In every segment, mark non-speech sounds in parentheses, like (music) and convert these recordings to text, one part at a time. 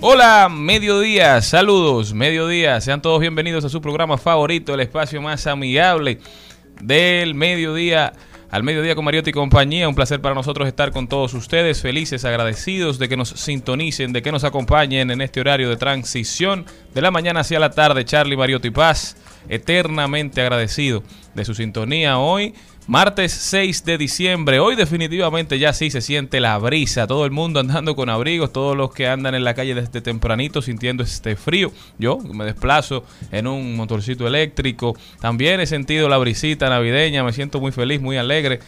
Hola, mediodía, saludos, mediodía. Sean todos bienvenidos a su programa favorito, el espacio más amigable del mediodía al mediodía con Mariotti y compañía. Un placer para nosotros estar con todos ustedes, felices, agradecidos de que nos sintonicen, de que nos acompañen en este horario de transición de la mañana hacia la tarde. Charlie Mariotti Paz, eternamente agradecido de su sintonía hoy Martes 6 de diciembre. Hoy definitivamente ya sí se siente la brisa. Todo el mundo andando con abrigos. Todos los que andan en la calle desde tempranito sintiendo este frío. Yo me desplazo en un motorcito eléctrico. También he sentido la brisita navideña. Me siento muy feliz, muy alegre.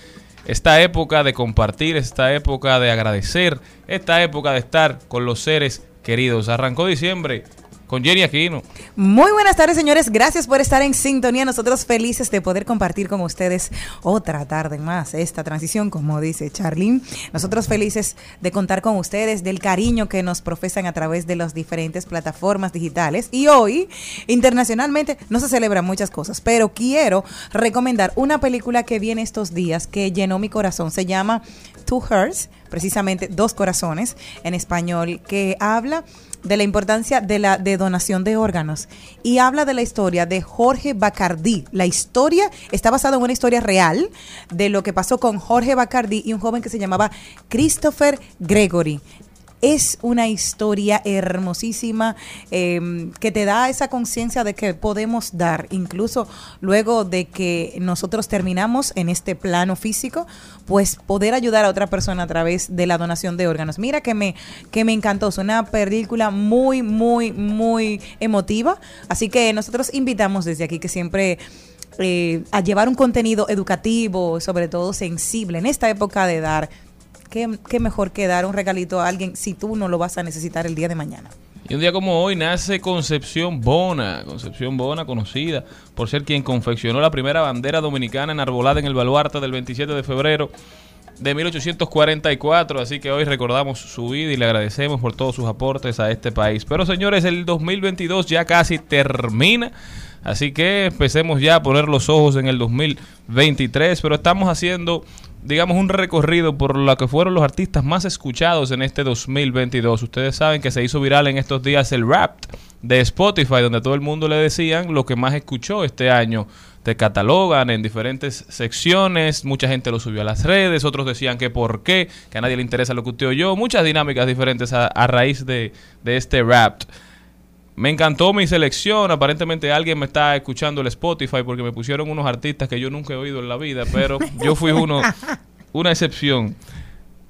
Esta época de compartir, esta época de agradecer, esta época de estar con los seres queridos. Arrancó diciembre con Jenny Aquino. Muy buenas tardes, señores. Gracias por estar en sintonía. Nosotros felices de poder compartir con ustedes otra tarde más esta transición, como dice Charlene. Nosotros felices de contar con ustedes, del cariño que nos profesan a través de las diferentes plataformas digitales. Y hoy, internacionalmente, no se celebran muchas cosas, pero quiero recomendar una película que viene estos días que llenó mi corazón. Se llama Two Hearts, precisamente Dos Corazones en español, que habla de la importancia de la de donación de órganos y habla de la historia de Jorge Bacardí. La historia está basada en una historia real de lo que pasó con Jorge Bacardí y un joven que se llamaba Christopher Gregory es una historia hermosísima em, que te da esa conciencia de que podemos dar, incluso luego de que nosotros terminamos en este plano físico, pues poder ayudar a otra persona a través de la donación de órganos. Mira que me, que me encantó, es una película muy, muy, muy emotiva, así que nosotros invitamos desde aquí que siempre... Eh, a llevar un contenido educativo, sobre todo sensible en esta época de dar ¿qué, mejor que dar un regalito a alguien si tú no lo vas a necesitar el día de mañana? Y un día como hoy nace Concepción Bona, Concepción Bona conocida por ser quien confeccionó la primera bandera dominicana enarbolada en el baluarte del 27 de febrero de 1844, así que hoy recordamos su vida y le agradecemos por todos sus aportes a este país. Pero señores, el 2022 ya casi termina. Así que empecemos ya a poner los ojos en el 2023, pero estamos haciendo digamos, un recorrido por lo que fueron los artistas más escuchados en este 2022. Ustedes saben que se hizo viral en estos días el rap de Spotify, donde todo el mundo le decían lo que más escuchó este año. Te catalogan en diferentes secciones, mucha gente lo subió a las redes, otros decían que por qué, que a nadie le interesa lo que usted oyó, muchas dinámicas diferentes a, raíz de, de este rap. Me encantó mi selección. Aparentemente alguien me está escuchando el Spotify porque me pusieron unos artistas que yo nunca he oído en la vida, pero (laughs) yo fui uno, una excepción.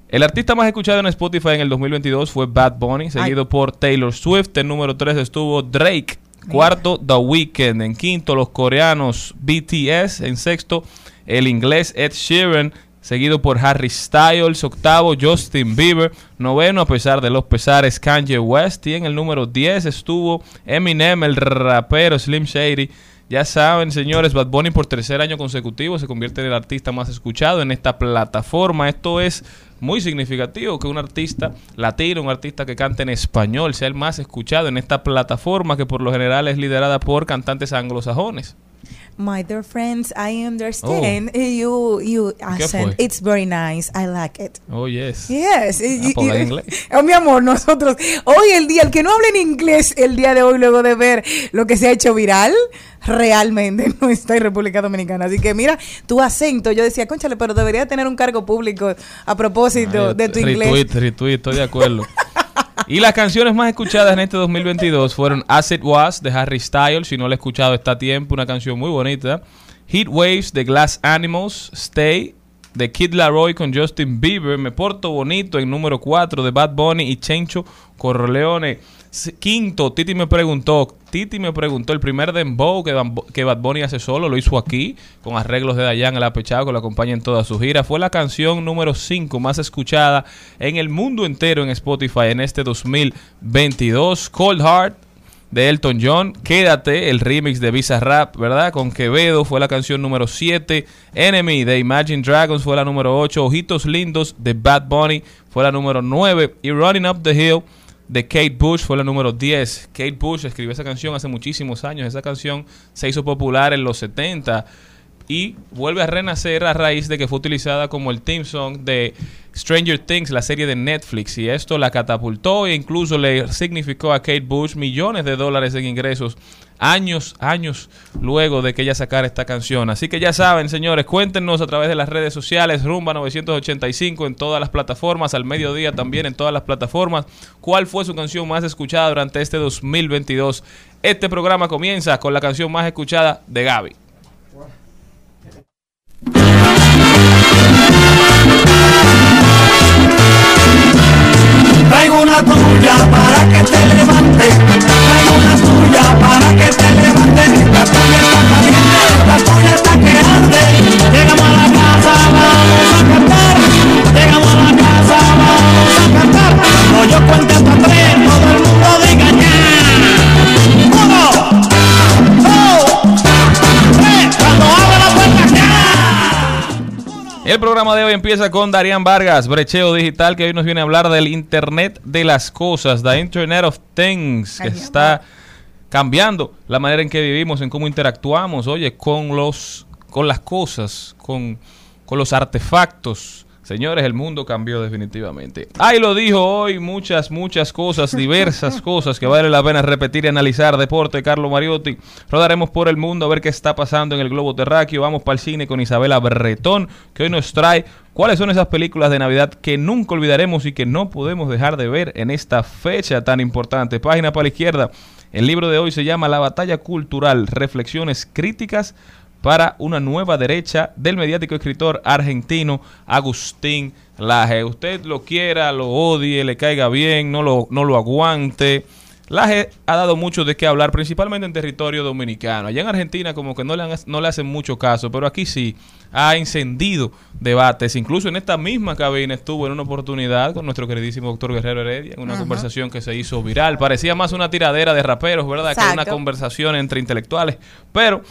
El artista más escuchado en Spotify en el 2022 fue Bad Bunny, seguido por Taylor Swift. En número 3 estuvo Drake. Cuarto, The Weeknd. En quinto, los coreanos BTS. En sexto, el inglés Ed Sheeran seguido por Harry Styles, octavo Justin Bieber, noveno a pesar de los pesares Kanye West y en el número 10 estuvo Eminem, el rapero Slim Shady Ya saben, señores, Bad Bunny por tercer año consecutivo se convierte en el artista más escuchado en esta plataforma. Esto es muy significativo que un artista latino, un artista que cante en español, sea el más escuchado en esta plataforma que por lo general es liderada por cantantes anglosajones. My dear friends, I understand you you ¿Qué accent. It's very nice. I like it. Oh, yes. Yes. Ah, inglés. (laughs) Oh, mi amor, nosotros, hoy el día, el que no habla en inglés el día de hoy, luego de ver lo que se ha hecho viral, realmente (laughs) no está en República Dominicana. Así que mira, tu acento, yo decía, conchale, pero debería tener un cargo público a propósito de tu retweet, inglés. retweet, estoy de acuerdo. (laughs) y las canciones más escuchadas en este 2022 fueron As It Was de Harry Styles, si no la he escuchado está a tiempo, una canción muy bonita. Heat Waves de Glass Animals, Stay de Kid Laroi con Justin Bieber, Me Porto Bonito en número 4 de Bad Bunny y Chencho Corleone. Quinto, Titi me preguntó, Titi me preguntó, el primer dembow que, que Bad Bunny hace solo, lo hizo aquí, con arreglos de Dayan el apechado, que lo acompaña en toda su gira. Fue la canción número 5 más escuchada en el mundo entero en Spotify en este 2022. Cold Heart de Elton John, Quédate, el remix de Visa Rap, ¿verdad? Con Quevedo fue la canción número 7, Enemy de Imagine Dragons fue la número 8, Ojitos Lindos de Bad Bunny fue la número 9 y Running Up the Hill de Kate Bush fue la número 10. Kate Bush escribió esa canción hace muchísimos años, esa canción se hizo popular en los 70 y vuelve a renacer a raíz de que fue utilizada como el theme song de Stranger Things, la serie de Netflix, y esto la catapultó e incluso le significó a Kate Bush millones de dólares en ingresos años, años luego de que ella sacara esta canción. Así que ya saben, señores, cuéntenos a través de las redes sociales, Rumba 985 en todas las plataformas, al mediodía también en todas las plataformas, cuál fue su canción más escuchada durante este 2022. Este programa comienza con la canción más escuchada de Gaby. Traigo una tuya para que te levante. El programa de hoy empieza con Darían Vargas, brecheo digital, que hoy nos viene a hablar del Internet de las cosas, the Internet of Things, que está cambiando la manera en que vivimos, en cómo interactuamos, oye, con los, con las cosas, con, con los artefactos. Señores, el mundo cambió definitivamente. Ahí lo dijo hoy, muchas, muchas cosas, diversas (laughs) cosas que vale la pena repetir y analizar. Deporte, Carlo Mariotti. Rodaremos por el mundo a ver qué está pasando en el globo terráqueo. Vamos para el cine con Isabela Bretón, que hoy nos trae cuáles son esas películas de Navidad que nunca olvidaremos y que no podemos dejar de ver en esta fecha tan importante. Página para la izquierda. El libro de hoy se llama La batalla cultural, reflexiones críticas para una nueva derecha del mediático escritor argentino Agustín Laje. Usted lo quiera, lo odie, le caiga bien, no lo, no lo aguante. Laje ha dado mucho de qué hablar, principalmente en territorio dominicano. Allá en Argentina como que no le, han- no le hacen mucho caso, pero aquí sí ha encendido debates. Incluso en esta misma cabina estuvo en una oportunidad con nuestro queridísimo doctor Guerrero Heredia, en una Ajá. conversación que se hizo viral. Parecía más una tiradera de raperos, ¿verdad? Que una conversación entre intelectuales. Pero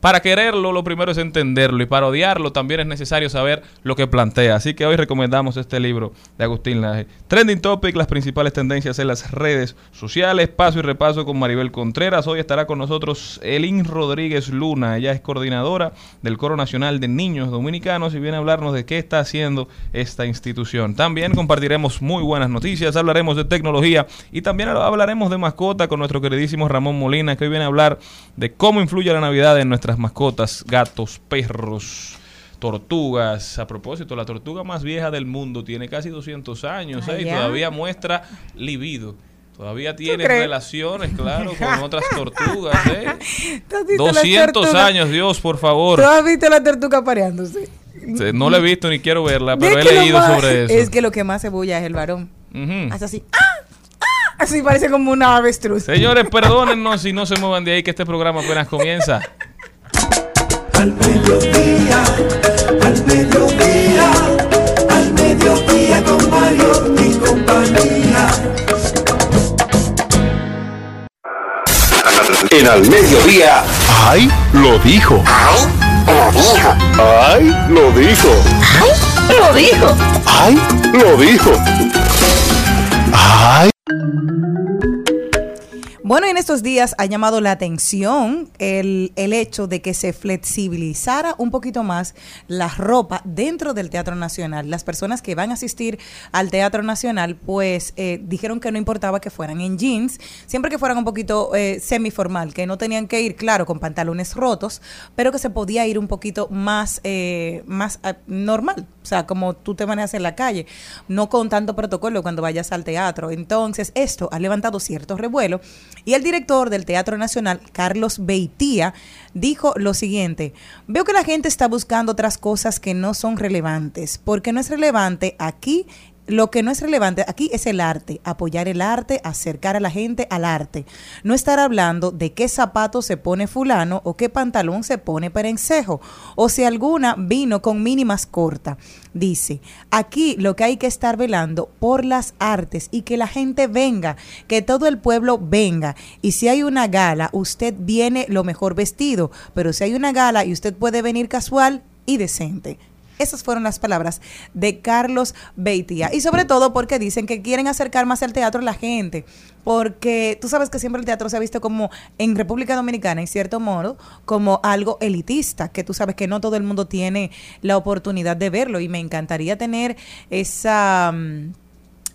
para quererlo, lo primero es entenderlo y para odiarlo también es necesario saber lo que plantea. Así que hoy recomendamos este libro de Agustín Laje. Trending Topic, las principales tendencias en las redes sociales. Paso y repaso con Maribel Contreras. Hoy estará con nosotros Elin Rodríguez Luna. Ella es coordinadora del Coro Nacional de Niños Dominicanos y viene a hablarnos de qué está haciendo esta institución. También compartiremos muy buenas noticias, hablaremos de tecnología y también hablaremos de mascota con nuestro queridísimo Ramón Molina, que hoy viene a hablar de cómo influye la Navidad en nuestras mascotas, gatos, perros, tortugas. A propósito, la tortuga más vieja del mundo tiene casi 200 años ¿eh? y todavía muestra libido. Todavía tiene relaciones, claro, (laughs) con otras tortugas. ¿eh? (laughs) ¿Tú has visto la 200 tortuga? años, Dios, por favor. ¿Tú has visto la tortuga pareándose? No la he visto ni quiero verla, pero he leído más- sobre eso. Es que lo que más se bulla es el varón. Hace así. ¡Ah! ¡Ah! Así parece como una avestruz. Señores, perdónennos si no se muevan de ahí, que este programa apenas comienza. (laughs) Al mediodía, al mediodía, al mediodía con Mario y compañía. En al mediodía, ¡Ay! Lo dijo. ¡Ay! Lo dijo. ¡Ay! Lo dijo. ¡Ay! Lo dijo. ¡Ay! Bueno, en estos días ha llamado la atención el, el, hecho de que se flexibilizara un poquito más la ropa dentro del Teatro Nacional. Las personas que van a asistir al Teatro Nacional, pues eh, dijeron que no importaba que fueran en jeans, siempre que fueran un poquito eh, semiformal, que no tenían que ir, claro, con pantalones rotos, pero que se podía ir un poquito más, eh, más uh, normal, o sea, como tú te manejas en la calle, no con tanto protocolo cuando vayas al teatro. Entonces, esto ha levantado cierto revuelo. Y el director del Teatro Nacional, Carlos Beitía, dijo lo siguiente, veo que la gente está buscando otras cosas que no son relevantes, porque no es relevante aquí lo que no es relevante aquí es el arte, apoyar el arte, acercar a la gente al arte. No estar hablando de qué zapato se pone fulano o qué pantalón se pone perencejo, o si alguna vino con mínimas corta. Dice, aquí lo que hay que estar velando por las artes y que la gente venga, que todo el pueblo venga. Y si hay una gala, usted viene lo mejor vestido, pero si hay una gala y usted puede venir casual y decente. Esas fueron las palabras de Carlos Beitia. Y sobre todo porque dicen que quieren acercar más el teatro a la gente. Porque tú sabes que siempre el teatro se ha visto como en República Dominicana, en cierto modo, como algo elitista, que tú sabes que no todo el mundo tiene la oportunidad de verlo. Y me encantaría tener esa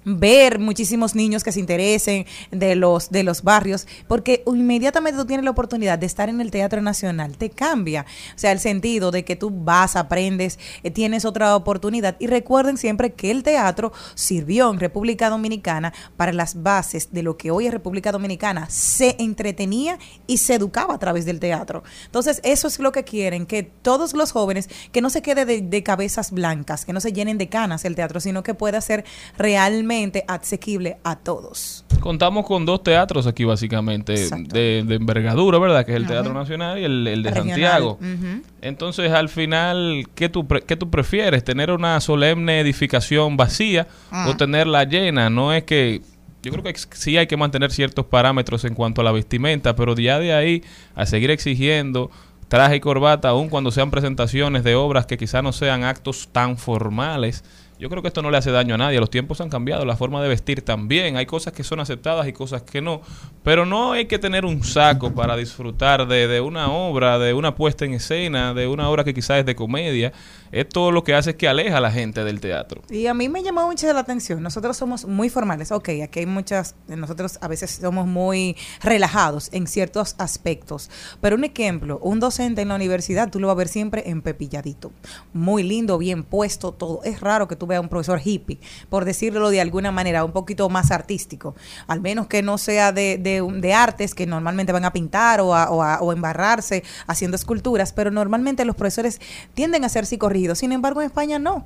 ver muchísimos niños que se interesen de los de los barrios, porque inmediatamente tú tienes la oportunidad de estar en el Teatro Nacional, te cambia, o sea, el sentido de que tú vas, aprendes, eh, tienes otra oportunidad y recuerden siempre que el teatro sirvió en República Dominicana para las bases de lo que hoy es República Dominicana, se entretenía y se educaba a través del teatro. Entonces, eso es lo que quieren, que todos los jóvenes, que no se quede de, de cabezas blancas, que no se llenen de canas el teatro, sino que pueda ser realmente asequible a todos. Contamos con dos teatros aquí básicamente de, de, envergadura, ¿verdad? Que es el Teatro uh -huh. Nacional y el, el de Regional. Santiago. Uh -huh. Entonces, al final, ¿qué tú, ¿qué tú prefieres? ¿Tener una solemne edificación vacía uh -huh. o tenerla llena? No es que yo creo que sí hay que mantener ciertos parámetros en cuanto a la vestimenta, pero ya de ahí a seguir exigiendo traje y corbata, aun cuando sean presentaciones de obras que quizás no sean actos tan formales, yo creo que esto no le hace daño a nadie. Los tiempos han cambiado, la forma de vestir también. Hay cosas que son aceptadas y cosas que no. Pero no hay que tener un saco para disfrutar de, de una obra, de una puesta en escena, de una obra que quizás es de comedia. Esto lo que hace es que aleja a la gente del teatro. Y a mí me llamó mucho la atención. Nosotros somos muy formales. Ok, aquí hay muchas, nosotros a veces somos muy relajados en ciertos aspectos. Pero un ejemplo, un docente en la universidad, tú lo vas a ver siempre empepilladito. Muy lindo, bien puesto, todo. Es raro que tú veas un profesor hippie, por decirlo de alguna manera, un poquito más artístico. Al menos que no sea de, de, artes que normalmente van a pintar o a, o a o embarrarse haciendo esculturas, pero normalmente los profesores tienden a ser psicorrígidos. Sin embargo, en España no.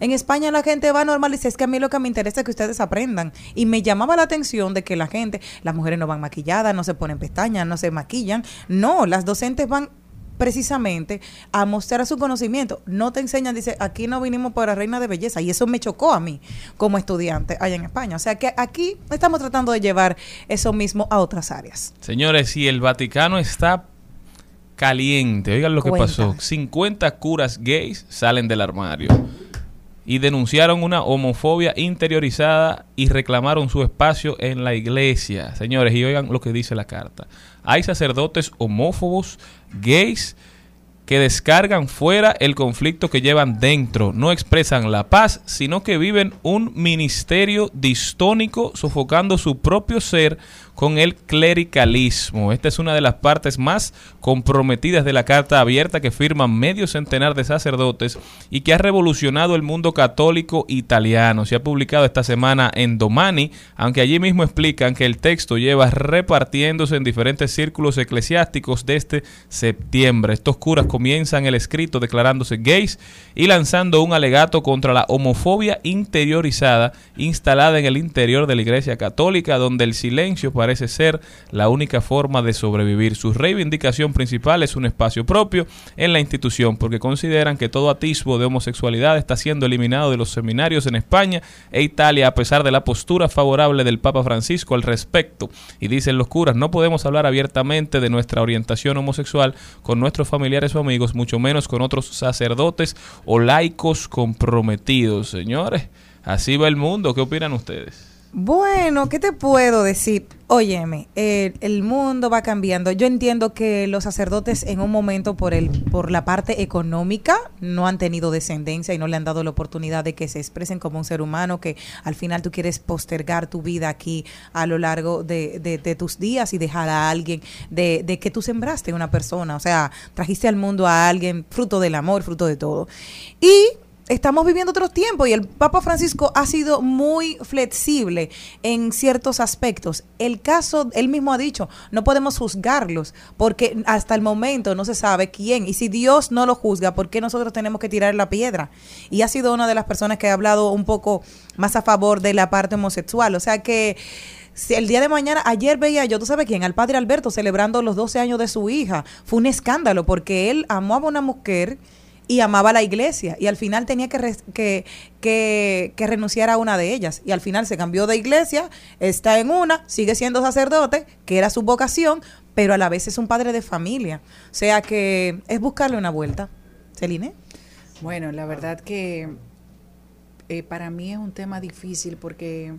En España la gente va normal y dice, es que a mí lo que me interesa es que ustedes aprendan. Y me llamaba la atención de que la gente, las mujeres no van maquilladas, no se ponen pestañas, no se maquillan. No, las docentes van precisamente a mostrar su conocimiento. No te enseñan, dice, aquí no vinimos para reina de belleza. Y eso me chocó a mí como estudiante allá en España. O sea que aquí estamos tratando de llevar eso mismo a otras áreas. Señores, si el Vaticano está caliente, oigan lo que pasó. 50 curas gays salen del armario y denunciaron una homofobia interiorizada y reclamaron su espacio en la iglesia. Señores, y oigan lo que dice la carta. Hay sacerdotes homófobos, gays, que descargan fuera el conflicto que llevan dentro, no expresan la paz, sino que viven un ministerio distónico sofocando su propio ser con el clericalismo. Esta es una de las partes más comprometidas de la carta abierta que firman medio centenar de sacerdotes y que ha revolucionado el mundo católico italiano. Se ha publicado esta semana en Domani, aunque allí mismo explican que el texto lleva repartiéndose en diferentes círculos eclesiásticos desde septiembre. Estos curas comienzan el escrito declarándose gays y lanzando un alegato contra la homofobia interiorizada instalada en el interior de la Iglesia Católica, donde el silencio parece parece ser la única forma de sobrevivir. Su reivindicación principal es un espacio propio en la institución, porque consideran que todo atisbo de homosexualidad está siendo eliminado de los seminarios en España e Italia a pesar de la postura favorable del Papa Francisco al respecto. Y dicen los curas, no podemos hablar abiertamente de nuestra orientación homosexual con nuestros familiares o amigos, mucho menos con otros sacerdotes o laicos comprometidos. Señores, así va el mundo. ¿Qué opinan ustedes? Bueno, ¿qué te puedo decir? Óyeme, el, el mundo va cambiando. Yo entiendo que los sacerdotes en un momento por el por la parte económica no han tenido descendencia y no le han dado la oportunidad de que se expresen como un ser humano, que al final tú quieres postergar tu vida aquí a lo largo de, de- tus días y dejar a alguien de, de que tú sembraste una persona. O sea, trajiste al mundo a alguien fruto del amor, fruto de todo. Y estamos viviendo otros tiempos y el Papa Francisco ha sido muy flexible en ciertos aspectos. El caso, él mismo ha dicho, no podemos juzgarlos porque hasta el momento no se sabe quién. Y si Dios no lo juzga, ¿por qué nosotros tenemos que tirar la piedra? Y ha sido una de las personas que ha hablado un poco más a favor de la parte homosexual. O sea que... Si el día de mañana, ayer veía yo, tú sabes quién, al padre Alberto celebrando los 12 años de su hija. Fue un escándalo porque él amó a una mujer y amaba la iglesia y al final tenía que, que, que renunciar a una de ellas y al final se cambió de iglesia, está en una, sigue siendo sacerdote, que era su vocación, pero a la vez es un padre de familia. O sea que es buscarle una vuelta. Celine. Bueno, la verdad que eh, para mí es un tema difícil porque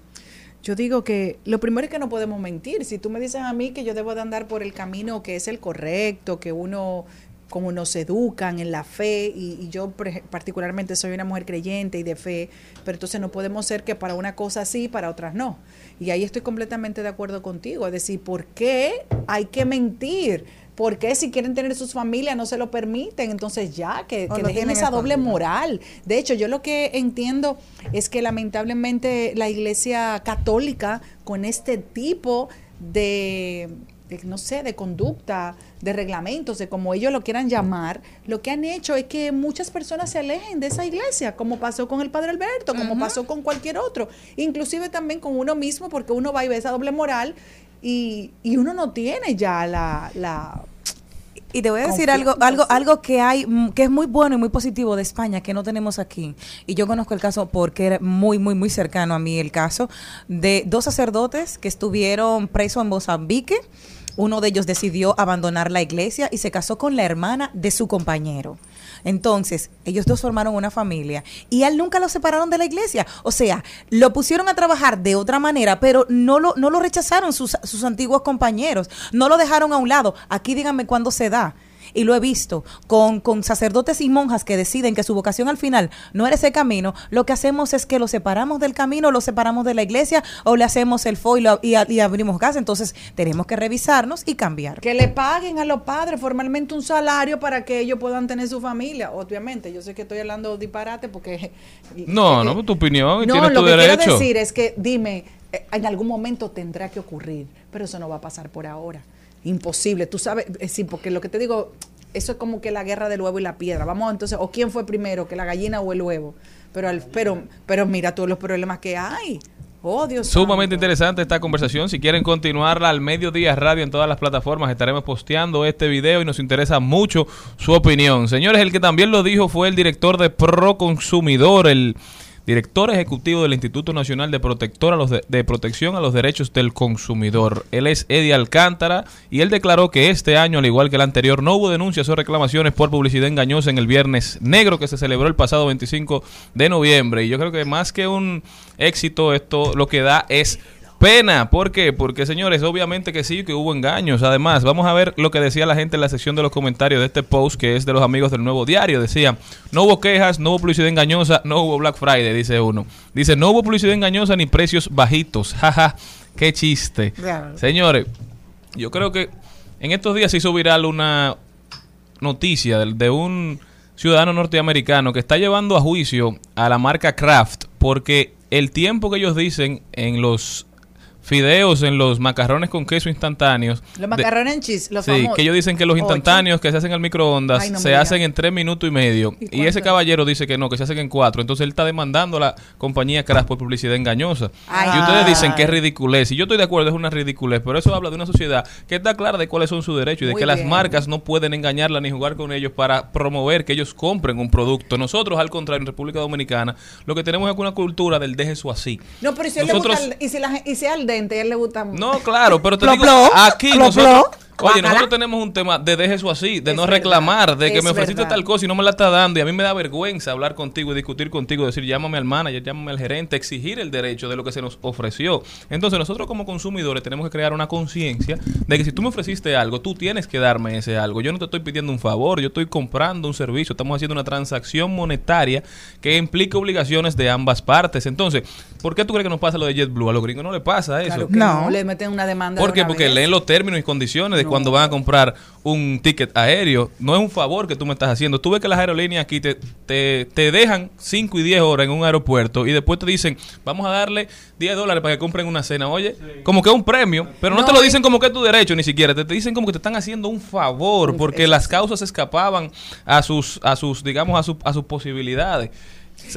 yo digo que lo primero es que no podemos mentir. Si tú me dices a mí que yo debo de andar por el camino que es el correcto, que uno como nos educan en la fe y, y yo particularmente soy una mujer creyente y de fe, pero entonces no podemos ser que para una cosa sí, para otras no. Y ahí estoy completamente de acuerdo contigo. Es decir, ¿por qué hay que mentir? ¿Por qué si quieren tener sus familias no se lo permiten? Entonces ya, que, dejen esa doble moral. De hecho, yo lo que entiendo es que lamentablemente la iglesia católica con este tipo de, de, no sé, de conducta, de reglamentos, de como ellos lo quieran llamar, lo que han hecho es que muchas personas se alejen de esa iglesia, como pasó con el Padre Alberto, como pasó con cualquier otro, inclusive también con uno mismo, porque uno va y ve esa doble moral y, y uno no tiene ya la... la Y te voy a decir algo, algo, algo que hay, mm, que es muy bueno y muy positivo de España, que no tenemos aquí. Y yo conozco el caso porque era muy, muy, muy cercano a mí el caso de dos sacerdotes que estuvieron presos en Mozambique. Uno de ellos decidió abandonar la iglesia y se casó con la hermana de su compañero. Entonces, ellos dos formaron una familia y él nunca lo separaron de la iglesia. O sea, lo pusieron a trabajar de otra manera, pero no lo, no lo rechazaron sus, sus antiguos compañeros. No lo dejaron a un lado. Aquí díganme cuándo se da. Y lo he visto con, con sacerdotes y monjas que deciden que su vocación al final no era ese camino. Lo que hacemos es que lo separamos del camino, lo separamos de la iglesia o le hacemos el fo y, lo- y abrimos gas. Entonces, tenemos que revisarnos y cambiar. que le paguen a los padres formalmente un salario para que ellos puedan tener su familia. Obviamente, yo sé que estoy hablando disparate porque... No, no, tu opinión No, tienes lo tu que derecho. quiero decir es que, dime, eh, en algún momento tendrá que ocurrir, pero eso no va a pasar por ahora. Imposible, tú sabes, eh, sí, porque lo que te digo, eso es como que la guerra del huevo y la piedra. Vamos entonces, o quién fue primero, que la gallina o el huevo. Pero, al, pero, pero mira todos los problemas que hay. Oh, Dios Sumamente interesante esta conversación. Si quieren continuarla al mediodía radio en todas las plataformas, estaremos posteando este video y nos interesa mucho su opinión. Señores, el que también lo dijo fue el director de Proconsumidor, el director ejecutivo del Instituto Nacional de, de Protección a los Derechos del Consumidor. Él es Eddie Alcántara y él declaró que este año, al igual que el anterior, no hubo denuncias o reclamaciones por publicidad engañosa en el Viernes Negro que se celebró el pasado 25 de noviembre. Y yo creo que más que un éxito, esto lo que da es pena. ¿Por qué? Porque, señores, obviamente que sí, que hubo engaños. Además, vamos a ver lo que decía la gente en la sección de los comentarios de este post, que es de los amigos del Nuevo Diario. Decía, no hubo quejas, no hubo publicidad engañosa, no hubo Black Friday, dice uno. Dice, no hubo publicidad engañosa ni precios bajitos. (laughs) Jaja, qué chiste. Señores, yo creo que en estos días se hizo viral una noticia de, de un ciudadano norteamericano que está llevando a juicio a la marca Kraft porque el tiempo que ellos dicen en los fideos en los macarrones con queso instantáneos. Los de- macarrones en cheese, los Sí, famosos. que ellos dicen que los Ocho. instantáneos que se hacen al microondas Ay, no me se hacen en tres minutos y medio. ¿Y ese es? caballero dice que no, que se hacen en cuatro. Entonces él está demandando a la compañía Crash por publicidad engañosa. Ay. y ustedes dicen que es ridiculez. Y yo estoy de acuerdo, es una ridiculez. Pero eso habla de una sociedad que está clara de cuáles son sus derechos y de Muy que las marcas no pueden engañarla ni jugar con ellos para promover que ellos compren un producto. Nosotros, al contrario, en República Dominicana, lo que tenemos es una cultura del deje eso así. No, pero si Nosotros- le gusta, el- y si, la, y si al dente, a él le gusta No, claro, pero te digo, aquí nosotros. Oye, nosotros tenemos un tema de deje eso así, de Es no verdad, reclamar, de que es me ofreciste verdad. tal cosa y no me la está dando y a mí me da vergüenza hablar contigo y discutir contigo, decir llámame al manager, llámame al gerente, exigir el derecho de lo que se nos ofreció. Entonces nosotros como consumidores tenemos que crear una conciencia de que si tú me ofreciste algo, tú tienes que darme ese algo. Yo no te estoy pidiendo un favor, yo estoy comprando un servicio, estamos haciendo una transacción monetaria que implica obligaciones de ambas partes. Entonces, ¿por qué tú crees que nos pasa lo de JetBlue? A los gringos no le pasa eso. Claro que No. no. Le meten una demanda. ¿Por de qué? una Porque vez. leen los términos y condiciones de cuando van a comprar un ticket aéreo. No es un favor que tú me estás haciendo. Tú ves que las aerolíneas aquí te, te, te dejan 5 y 10 horas en un aeropuerto y después te dicen, vamos a darle 10 dólares para que compren una cena. Oye, como que es un premio, pero no, No, te lo dicen como que es tu derecho ni siquiera. Te, te dicen como que te están haciendo un favor porque las causas escapaban a sus, a sus digamos, a, su- a sus posibilidades.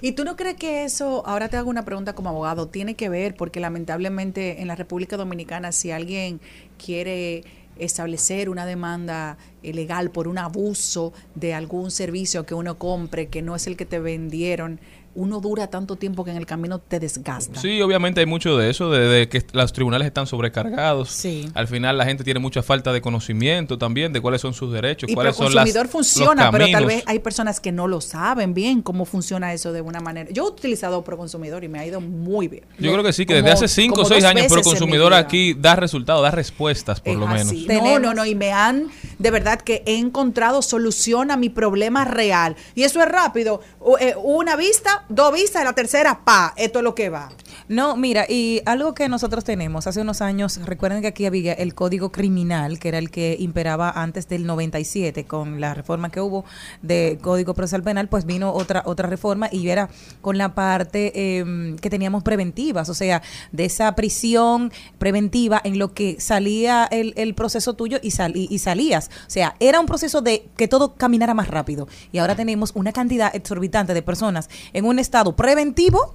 ¿Y tú no crees que eso, ahora te hago una pregunta como abogado, tiene que ver, porque lamentablemente en la República Dominicana si alguien quiere establecer una demanda eh, legal por un abuso de algún servicio que uno compre, que no es el que te vendieron, uno dura tanto tiempo que en el camino te desgasta. Sí, obviamente hay mucho de eso, de, de que los tribunales están sobrecargados. Sí. Al final la gente tiene mucha falta de conocimiento también de cuáles son sus derechos, Y cuáles el son las consumidor los funciona, pero tal vez hay personas que no lo saben bien cómo funciona eso de una manera. Yo he utilizado Proconsumidor y me ha ido muy bien. Yo creo que sí, que Como- desde hace 5 o como 6 dos años, consumidor vida. aquí da resultados, da respuestas por Es lo menos. así. No, no, no, y me han, de verdad que he encontrado solución a mi problema real. Y eso es rápido. Eh, Una vista, dos vistas, y la tercera, pa, esto es lo que va. No, mira, y algo que nosotros tenemos hace unos años, recuerden que aquí había el Código Criminal, que era el que imperaba antes del 97, con la reforma que hubo de Código Procesal Penal, pues vino otra otra reforma y era con la parte eh, que teníamos preventivas, o sea, de esa prisión preventiva en lo que salía el, el proceso tuyo y, sal- y, salías. O sea, era un proceso de que todo caminara más rápido. Y ahora tenemos una cantidad exorbitante de personas en un estado preventivo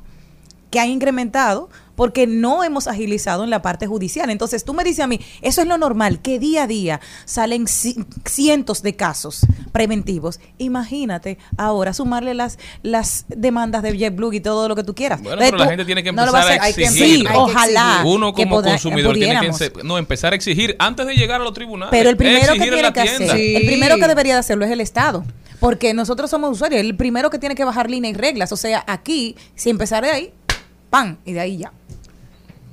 que ha incrementado porque no hemos agilizado en la parte judicial. Entonces, tú me dices a mí, eso es lo normal, que día a día salen ci- cientos de casos preventivos. Imagínate ahora sumarle las las demandas de JetBlue y todo lo que tú quieras. Bueno, Entonces, pero la gente tiene que no lo empezar a hay que exigir. Sí, ojalá. Uno que como poda- consumidor tiene que no, empezar a exigir antes de llegar a los tribunales. Pero el primero que tiene que hacer, Sí. el primero que debería de hacerlo es el Estado. Porque nosotros somos usuarios. El primero que tiene que bajar líneas y reglas. O sea, aquí, si empezar de ahí, pan, y de ahí ya.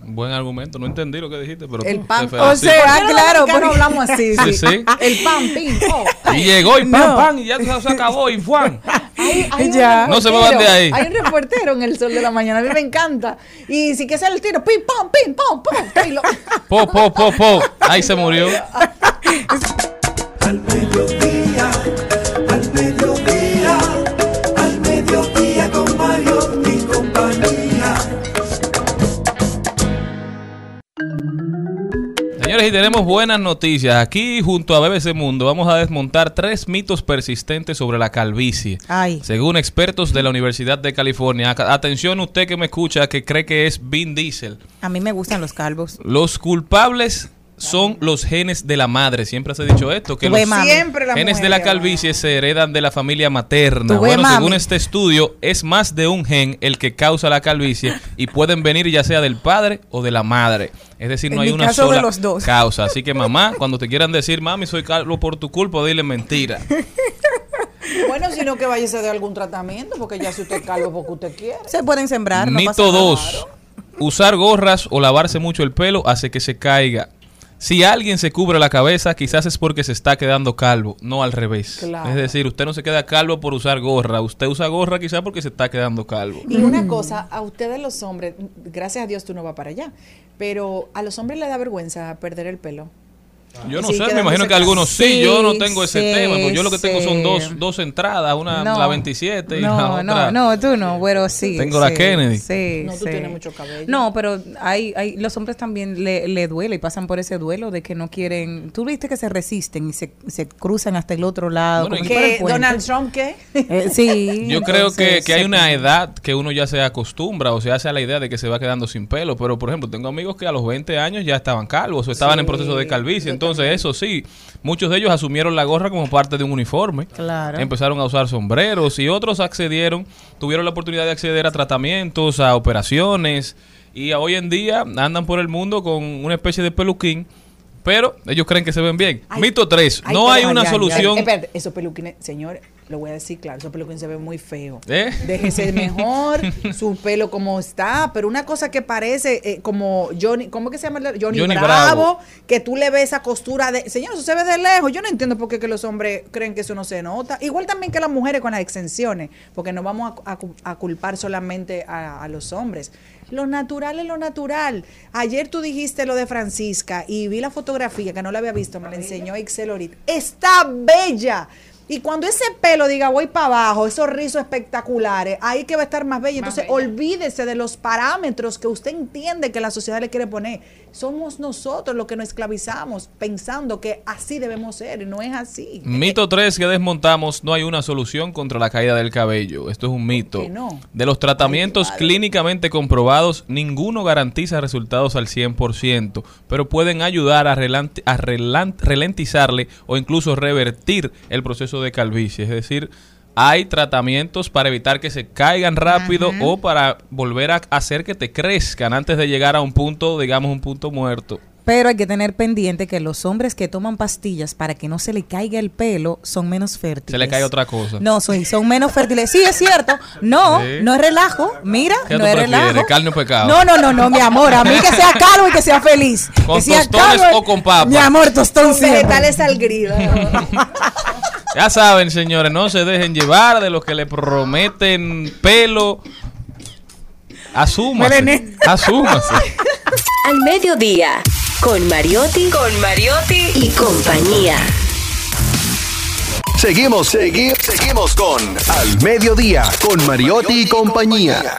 Buen argumento, no entendí lo que dijiste, pero El pan. O sea, Ah, claro, porque- hablamos así. Sí, Sí, sí. El pan, pin, po. y llegó y pan, No. pan, y ya se se acabó y Juan. (laughs) Hay, hay un Ya. No se muevan de ahí. Hay un reportero en el sol de la mañana, a mí me encanta. Y si que sale el tiro, pim, pam, pim, pam, pam. Po, po, po, po. Ahí se murió. (laughs) Al Señores, y tenemos buenas noticias. Aquí, junto a BBC Mundo, vamos a desmontar tres mitos persistentes sobre la calvicie. Ay. Según expertos de la Universidad de California. Atención usted que me escucha, que cree que es Vin Diesel. A mí me gustan los calvos. Los culpables son los genes de la madre. Siempre se ha dicho esto, que los mami. Siempre la genes de la calvicie se heredan de la familia materna. Bueno, según este estudio, es más de un gen el que causa la calvicie y pueden venir ya sea del padre o de la madre. Es decir, no En hay una sola los dos. causa. Así que mamá, cuando te quieran decir, mami, soy calvo por tu culpa, dile mentira. (laughs) Bueno, sino que váyase de algún tratamiento, porque ya si usted es calvo porque usted quiere. Se pueden sembrar. no pasa Mito nada. 2. Usar gorras o lavarse mucho el pelo hace que se caiga. Si alguien se cubre la cabeza, quizás es porque se está quedando calvo, no al revés. Claro. Es decir, usted no se queda calvo por usar gorra, usted usa gorra quizás porque se está quedando calvo. Y una cosa, a ustedes los hombres, gracias a Dios tú no vas para allá, pero a los hombres les da vergüenza perder el pelo. Yo no Sí, sé, me imagino que algunos sí, Sí, yo no tengo ese sí, tema, porque yo lo que tengo son dos, dos entradas, una No. la 27 y no, la otra. No, no, tú no, pero sí. Tengo la Kennedy. Sí, No, tú sí. tienes mucho cabello. No, pero hay, hay, los hombres también le, le duele y pasan por ese duelo de que no quieren. Tú viste que se resisten y se, se cruzan hasta el otro lado. Bueno. ¿Donald Trump qué? Eh, sí. (laughs) Yo creo que, entonces, que hay una edad que uno ya se acostumbra o se hace a la idea de que se va quedando sin pelo. Pero, por ejemplo, tengo amigos que a los 20 años ya estaban calvos o estaban en proceso de calvicie. yo Entonces, eso sí, muchos de ellos asumieron la gorra como parte de un uniforme. Claro. Empezaron a usar sombreros y otros accedieron, tuvieron la oportunidad de acceder a tratamientos, a operaciones. Y hoy en día andan por el mundo con una especie de peluquín. Pero ellos creen que se ven bien. Ay, Mito 3. ay, no hay ay, una solución. Espérate, esos peluquines, señor, lo voy a decir claro, esos peluquines se ven muy feos. ¿Eh? Déjese mejor (laughs) su pelo como está, pero una cosa que parece eh, como Johnny, ¿cómo que se llama? Johnny, Johnny Bravo, Bravo. que tú le ves esa costura de, señor, eso se ve de lejos. Yo no entiendo por qué que los hombres creen que eso no se nota. Igual también que las mujeres con las extensiones, porque no vamos a, a cu- a culpar solamente a, a los hombres. Lo natural es lo natural. Ayer tú dijiste lo de Francisca y vi la fotografía que no la había visto, me la enseñó Excel ahorita. Está bella. Y cuando ese pelo diga voy para abajo, esos rizos espectaculares, ahí que va a estar más bella. Entonces olvídese de los parámetros que usted entiende que la sociedad le quiere poner. Somos nosotros los que nos esclavizamos pensando que así debemos ser y no es así. Mito 3 que desmontamos, no hay una solución contra la caída del cabello. Esto es un mito. no? De los tratamientos Ay, clínicamente comprobados, ninguno garantiza resultados al 100%, pero pueden ayudar a, a ralentizarle o incluso revertir el proceso de calvicie. Es decir, hay tratamientos para evitar que se caigan rápido o para volver a hacer que te crezcan antes de llegar a un punto, digamos, un punto muerto. Pero hay que tener pendiente que los hombres que toman pastillas para que no se le caiga el pelo son menos fértiles. Se le cae otra cosa. No, son, son menos fértiles. Sí, es cierto. No, Sí. no es relajo. Mira, ¿Qué no tú es prefieres, relajo. carne o pecado? No, no, no, no, mi amor. A mí que sea (laughs) calvo y que sea feliz. ¿Con que sea tostones calvo- o con papa? Mi amor, tostón vegetales al grill. (laughs) Ya saben, señores, no se dejen llevar de los que le prometen pelo. Asúmase. Asúmase. Al mediodía, con Mariotti, con Mariotti y compañía. Seguimos, seguimos, seguimos con Al Mediodía, con Mariotti y compañía.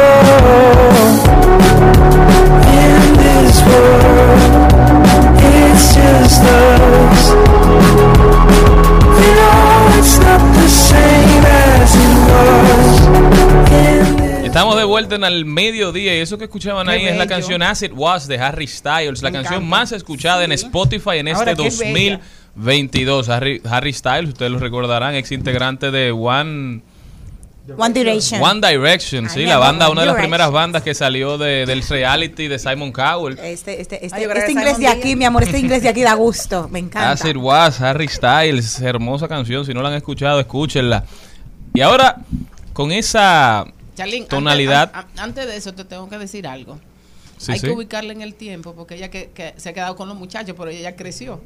Estamos de vuelta en el mediodía y eso que escuchaban Qué ahí es la canción Acid Was de Harry Styles, la Me canción encanta. más escuchada en Spotify en Ahora, este qué bella. 2022. Harry, Harry Styles, ustedes lo recordarán, ex integrante de One One Direction. One Direction, sí, la banda, una de las primeras bandas que salió de- del reality de Simon Cowell. Este, este, este, Ay, este inglés Simon de Díaz. aquí, mi amor, este inglés de aquí da gusto. Me encanta. As It Was, Harry Styles, hermosa canción, si no la han escuchado, escúchenla. Y ahora, con esa Charlene, tonalidad, Antes, an- antes de eso te tengo que decir algo. sí, Hay sí. que ubicarla en el tiempo porque ella que, que se ha quedado con los muchachos, pero ella ya creció.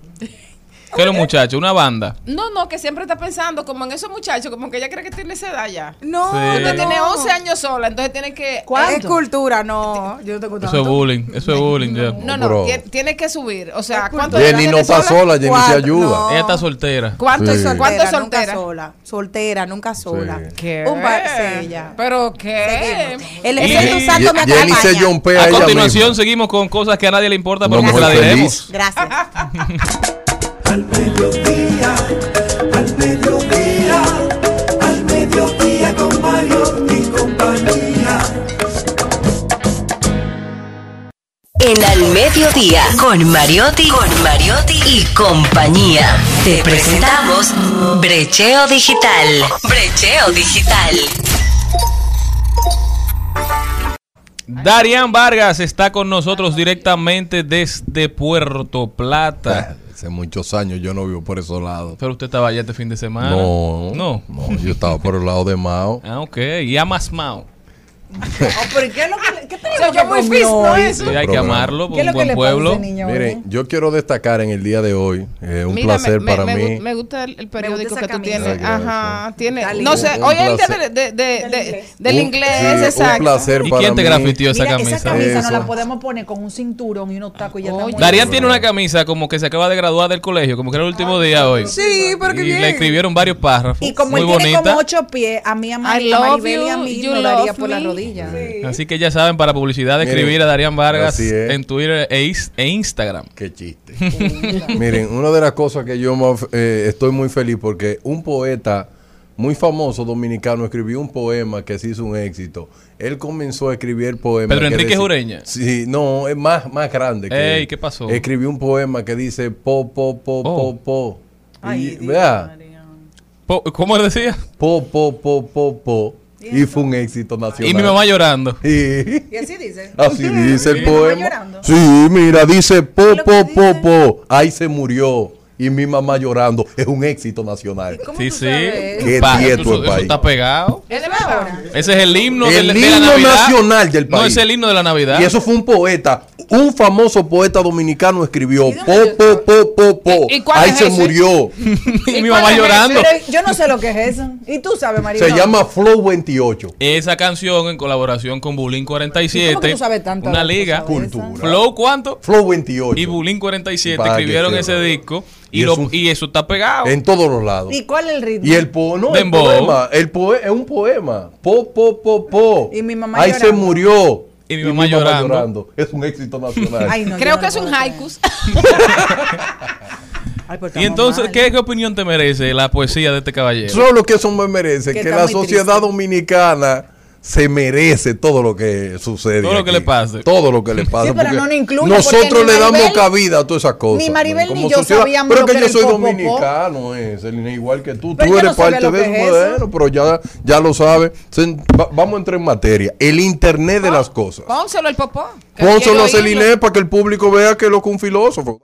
¿Qué los muchachos? Una banda. No, no, que siempre está pensando como en esos muchachos, como que ella cree que tiene esa edad ya. No, Sí. Usted no. tiene 11 años sola, entonces tiene que... ¿Cuánto? Es cultura, no. Yo no tengo Eso es bullying, eso es bullying, ya. No, no, tie- tiene que subir. O sea, ¿cuánto Jenny no está sola, Jenny te Cuatro, ayuda. no. Ella está soltera. ¿Cuánto, Sí. es- ¿cuánto es Nunca soltera? sola. Soltera, nunca sola. Sí. ¿Qué? Un par, sí, ya. ¿Pero qué? Seguimos. El Y- Espíritu y- Santo me Jenny se A a ella continuación misma. seguimos con cosas que a nadie le importa, pero Una que la diremos. Gracias. (laughs) Al mediodía, al mediodía, al mediodía con Mario y compañía. En Al mediodía, con Mariotti, con Mariotti y compañía. Te presentamos Brecheo Digital. Brecheo Digital. Darian Vargas está con nosotros directamente desde Puerto Plata. Hace muchos años yo no vivo por esos lados. Pero usted estaba allá este fin de semana. No, No. no, yo estaba por el lado de Mao. Ah, ok. Y amas Mao. (laughs) Oh, pero ¿qué es lo que, qué te (laughs) O sea, yo muy ¿no eso? Sí, hay que amarlo, ¿Qué por es un que buen le pueblo. pasa niño? Miren, yo quiero destacar en el día de hoy, eh, un Mira, placer me, me- para me mí. me gusta el, el periódico que tú camisa. tienes. Ajá, tiene. No sé, hoy es el día placer. de, de- de- de- inglés. del Un- inglés, sí, exacto. Un placer ¿Y para quién te grafitió esa Mira, camisa? esa camisa no Eso. la podemos poner con un cinturón y unos tacos y ya. Darían tiene una camisa como que se acaba de graduar del colegio, como que era el último día hoy. Sí, pero qué Y bien. le escribieron varios párrafos. Y como muy él tiene como ocho pies, a mí, a, Maribel y a mí no daría por la Así que ya saben, para publicidad, Miren, escribir a Darían Vargas en Twitter e, e Instagram. Qué chiste. (laughs) Miren, una de las cosas que yo eh, estoy muy feliz porque un poeta muy famoso dominicano escribió un poema que se hizo un éxito. Él comenzó a escribir el poema. Pedro que Enrique decía- Jureña. Sí, no, es más, más grande. Que Ey. ¿qué pasó? Escribió un poema que dice po, po, po, Oh. po, po. Ay, Y, Dios, vea, María. Po- ¿Cómo le decía? po, po, po, po, po. Y fue un éxito nacional. Y mi mamá llorando. Y- Y así dice. Así dice el ¿Mi mamá poema. Sí, mira, dice po, ¿Qué es lo po, que po, dice? po. Ahí se murió. Y mi mamá llorando. Es un éxito nacional. ¿Cómo Sí, tú sí. sabes? Qué Pa- tieto eso, el país. está pegado. ¿Es de verdad? Ese es el himno, El de, de la himno nacional del No país. es el himno de la Navidad. Y eso fue un poeta, un famoso poeta dominicano escribió ¿Y po, po, po, po, po. ¿Y- Ahí es se ese? murió. y (laughs) mi mamá llorando. Yo no sé lo que es eso. ¿Y tú sabes, María? Se llama Flow 28. Esa canción en colaboración con Bulín ¿Y 47. cómo que tú sabes tanto Una liga. Cultura. Flow, ¿cuánto? Flow 28. Y Bulín 47 Para que escribieron ese disco. Y, Y lo- es un- y eso está pegado. En todos los lados. ¿Y cuál es el ritmo? Y el po, no, el poema, el poe- es un poema. Po, po, po, po. Y mi mamá Ahí se murió. Y mi mamá llorando. Es un éxito nacional. (laughs) Ay, no, yo Creo que es un haikus. (laughs) Ay, pues y entonces, mal. ¿qué, qué opinión te merece la poesía de este caballero? Solo que eso me merece, Que la sociedad triste. dominicana se merece todo lo que sucede. Todo lo que le pase. Todo lo que le pase. Nosotros le damos cabida a todas esas cosas. Ni Maribel ni yo sociedad, sabíamos. Pero que, yo soy dominicano, es, eh, igual que tú. Tú eres parte de eso, modelo, pero ya, ya lo sabes. Vamos a entrar en materia. El Internet de las cosas. Pónselo al popó. Pónselo a Celine para que el público vea que es lo que un filósofo.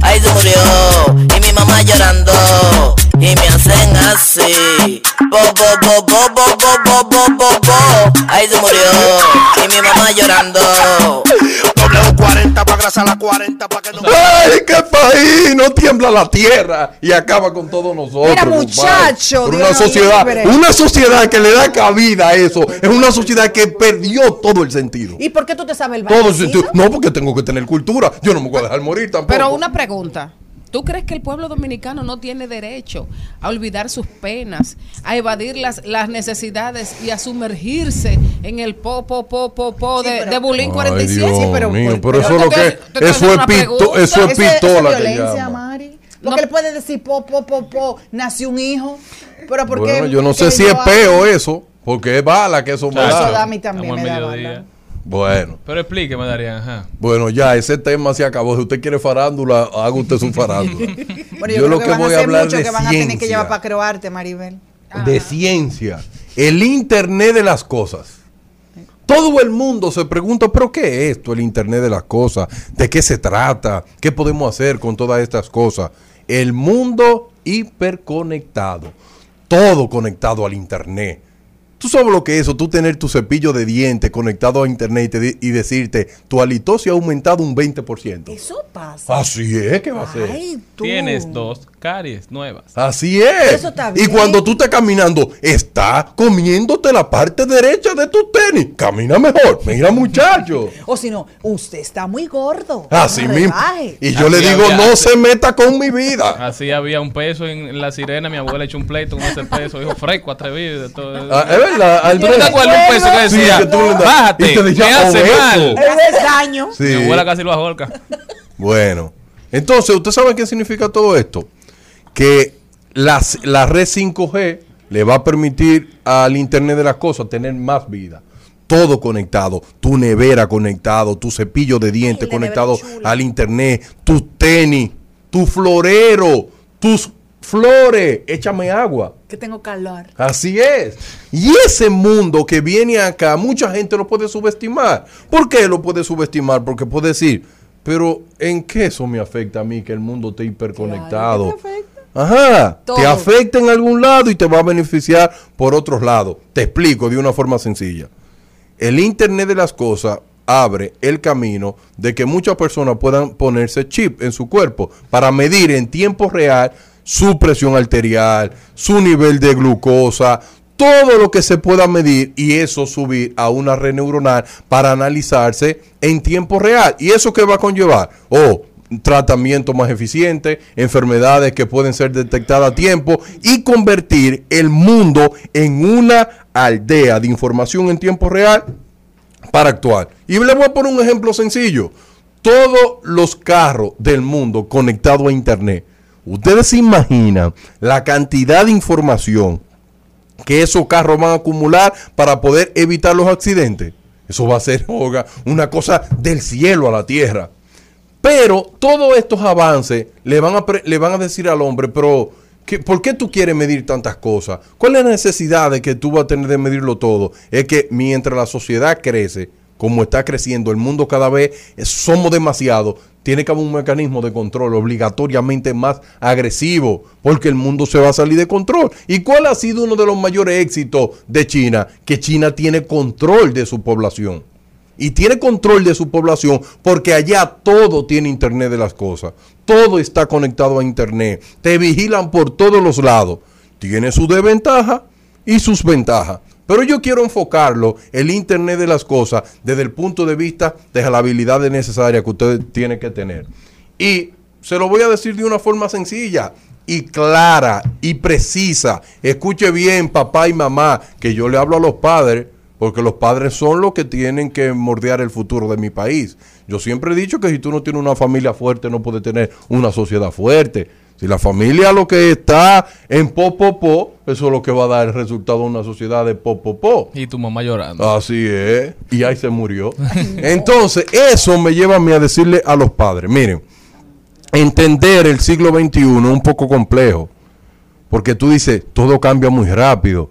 Ahí se murió mi mamá llorando y me hacen así. Po, po, po, po, po, po, po, po, po. Ahí se murió y mi mamá llorando. W40 para grasa la 40 para que no ¡Ay, qué país! No tiembla la tierra y acaba con todos nosotros. Mira, muchacho, Por una sociedad, libre. una sociedad que le da cabida a eso, es una sociedad que perdió todo el sentido. ¿Y por qué tú te sabes el Todo el sentido. No, porque tengo que tener cultura. Yo no me voy a dejar morir tampoco. Pero una pregunta. ¿Tú crees que el pueblo dominicano no tiene derecho a olvidar sus penas, a evadir las, las necesidades y a sumergirse en el po, po, po, po, po de, pero- de Bulín Ay, 47? Dios Sí, pero- mío, pero- pero eso lo que te eso es pito- eso es Eso es- eso pistola es que violencia, llama. Mari. Porque No. él puede decir po, po, po, po, nació un hijo. Pero ¿por qué? Bueno, yo no sé si es peo eso, porque es bala que eso me Chacho, Eso da. da a mí también, estamos me da bala. Bueno, Pero explíqueme, Darían. Ajá. bueno, ya ese tema se acabó. Si usted quiere farándula, haga usted su farándula. (laughs) Bueno, yo, creo que, van a muchos de que van a tener que ciencia. llevar para croarte, Maribel. de ciencia, el Internet de las cosas. Todo el mundo se pregunta, pero ¿qué es esto, el Internet de las cosas? ¿De qué se trata? ¿Qué podemos hacer con todas estas cosas? El mundo hiperconectado, todo conectado al Internet. ¿Tú sabes lo que es eso? Tú tener tu cepillo de dientes conectado a Internet y, y decirte, tu halitosis ha aumentado un 20%. Eso pasa. Así es que va a ser. Ay, tú. Tienes dos caries nuevas. Así es. Eso está Y bien. cuando tú estás caminando, está comiéndote la parte derecha de tu tenis. Camina mejor. Mira, muchacho. (laughs) O si no, usted está muy gordo. Así mismo. Y yo Así le digo, había- no se meta con mi vida. Así había un peso en, la sirena. Mi abuela echó un pleito con ese peso. Dijo, fresco, atrevido. todo. Ah, es verdad, ¿Tú Andrés. te acuerdas un peso que Sí, decía? que tú Bájate, te decía, me hace mal. Es daño. Sí. Mi abuela casi lo ahorca. Bueno, entonces, ¿usted sabe qué significa todo esto? Que las- la red 5G le va a permitir al Internet de las cosas tener más vida. Todo conectado, tu nevera conectado, tu cepillo de dientes Ay, conectado al Internet, tu tenis, tu florero, tus flores, échame agua. Que tengo calor. Así es. Y ese mundo que viene acá, mucha gente lo puede subestimar. ¿Por qué lo puede subestimar? Porque puede decir, pero ¿en qué eso me afecta a mí que el mundo esté hiperconectado? Ajá, Todo. te afecta en algún lado y te va a beneficiar por otros lados. Te explico de una forma sencilla. El Internet de las Cosas abre el camino de que muchas personas puedan ponerse chip en su cuerpo para medir en tiempo real su presión arterial, su nivel de glucosa, todo lo que se pueda medir y eso subir a una red neuronal para analizarse en tiempo real. ¿Y eso qué va a conllevar? Oh, tratamiento más eficiente, enfermedades que pueden ser detectadas a tiempo y convertir el mundo en una aldea de información en tiempo real para actuar. Y le voy a poner un ejemplo sencillo. Todos los carros del mundo conectados a Internet. Ustedes se imaginan la cantidad de información que esos carros van a acumular para poder evitar los accidentes. Eso va a ser (laughs) una cosa del cielo a la tierra. Pero todos estos avances le van a, decir al hombre, pero ¿qué- ¿por qué tú quieres medir tantas cosas? ¿Cuál es la necesidad de que tú vas a tener de medirlo todo? Es que mientras la sociedad crece, como está creciendo, el mundo cada vez somos demasiado, tiene que haber un mecanismo de control obligatoriamente más agresivo, porque el mundo se va a salir de control. ¿Y cuál ha sido uno de los mayores éxitos de China? Que China tiene control de su población y tiene control de su población porque allá todo tiene Internet de las cosas. Todo está conectado a Internet. Te vigilan por todos los lados. Tiene sus desventajas y sus ventajas. Pero yo quiero enfocarlo, el Internet de las cosas, desde el punto de vista de la habilidad necesaria que usted tiene que tener. Y se lo voy a decir de una forma sencilla y clara y precisa. Escuche bien, papá y mamá, que yo le hablo a los padres, porque los padres son los que tienen que mordear el futuro de mi país. Yo siempre he dicho que si tú no tienes una familia fuerte, no puedes tener una sociedad fuerte. Si la familia lo que está en po, po, po, eso es lo que va a dar el resultado de una sociedad de po, po, po. Y tu mamá llorando. Así es. Y ahí se murió. (laughs) Entonces, eso me lleva a mí a decirle a los padres, miren, entender el siglo XXI es un poco complejo. Porque tú dices, todo cambia muy rápido.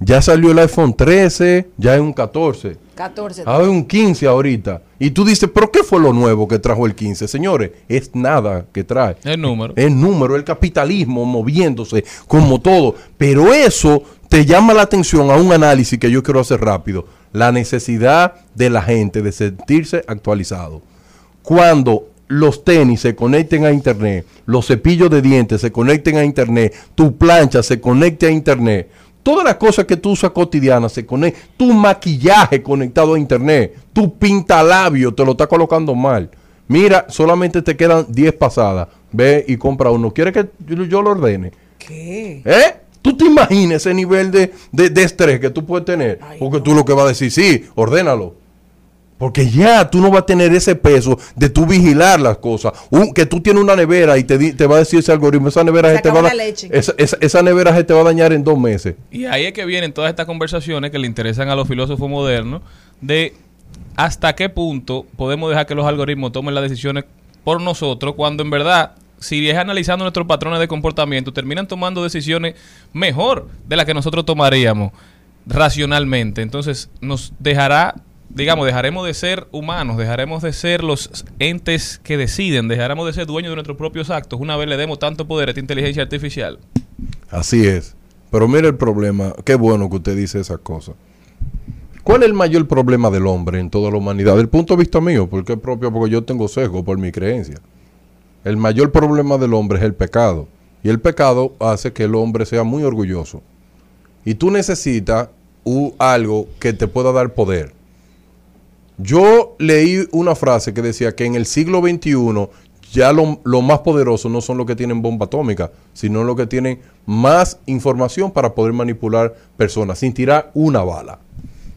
Ya salió el iPhone 13, ya es un 14. 14. Hay un 15 ahorita. Y tú dices, ¿pero qué fue lo nuevo que trajo el 15? Señores, es nada que trae. El número. El número, el capitalismo moviéndose como todo. Pero eso te llama la atención a un análisis que yo quiero hacer rápido. La necesidad de la gente de sentirse actualizado. Cuando los tenis se conecten a internet, los cepillos de dientes se conecten a internet, tu plancha se conecte a internet, todas las cosas que tú usas cotidianas se conectan, tu maquillaje conectado a internet, tu pintalabio te lo está colocando mal. Mira, solamente te quedan 10 pasadas. Ve y compra uno. ¿Quieres que yo, yo lo ordene? ¿Qué? ¿Eh? ¿Tú te imaginas ese nivel de, de- de estrés que tú puedes tener? Porque tú lo que vas a decir, sí, ordénalo. Porque ya tú no vas a tener ese peso de tú vigilar las cosas. Un- que tú tienes una nevera y te, di- te va a decir ese algoritmo, esa nevera Se se te va a esa, esa- esa nevera se te va a dañar en dos meses. Y ahí es que vienen todas estas conversaciones que le interesan a los filósofos modernos de hasta qué punto podemos dejar que los algoritmos tomen las decisiones por nosotros cuando en verdad, si es analizando nuestros patrones de comportamiento, terminan tomando decisiones mejor de las que nosotros tomaríamos racionalmente. Entonces nos dejará, digamos, dejaremos de ser humanos, dejaremos de ser los entes que deciden, dejaremos de ser dueños de nuestros propios actos una vez le demos tanto poder a esta inteligencia artificial. Así es. Pero mira el problema. Qué bueno que usted dice esas cosas. ¿Cuál es el mayor problema del hombre en toda la humanidad? Del punto de vista mío, porque propio, porque yo tengo sesgo por mi creencia. El mayor problema del hombre es el pecado. Y el pecado hace que el hombre sea muy orgulloso. Y tú necesitas algo que te pueda dar poder. Yo leí una frase que decía que en el siglo XXI ya lo, más poderoso no son los que tienen bomba atómica, sino los que tienen más información para poder manipular personas sin tirar una bala.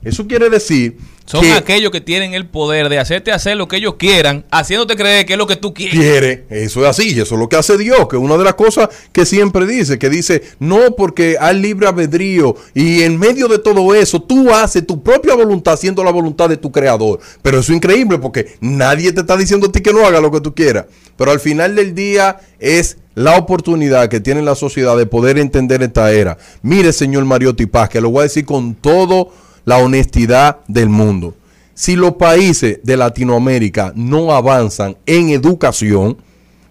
Eso quiere decir Son que aquellos que tienen el poder de hacerte hacer lo que ellos quieran, haciéndote creer que es lo que tú quieres. quiere, eso es así, y eso es lo que hace Dios, que es una de las cosas que siempre dice, que dice, no porque hay libre albedrío y en medio de todo eso tú haces tu propia voluntad siendo la voluntad de tu creador. Pero eso es increíble porque nadie te está diciendo a ti que no haga lo que tú quieras. Pero al final del día es la oportunidad que tiene la sociedad de poder entender esta era. Mire, señor Mariotti Paz, que lo voy a decir con todo la honestidad del mundo. Si los países de Latinoamérica no avanzan en educación,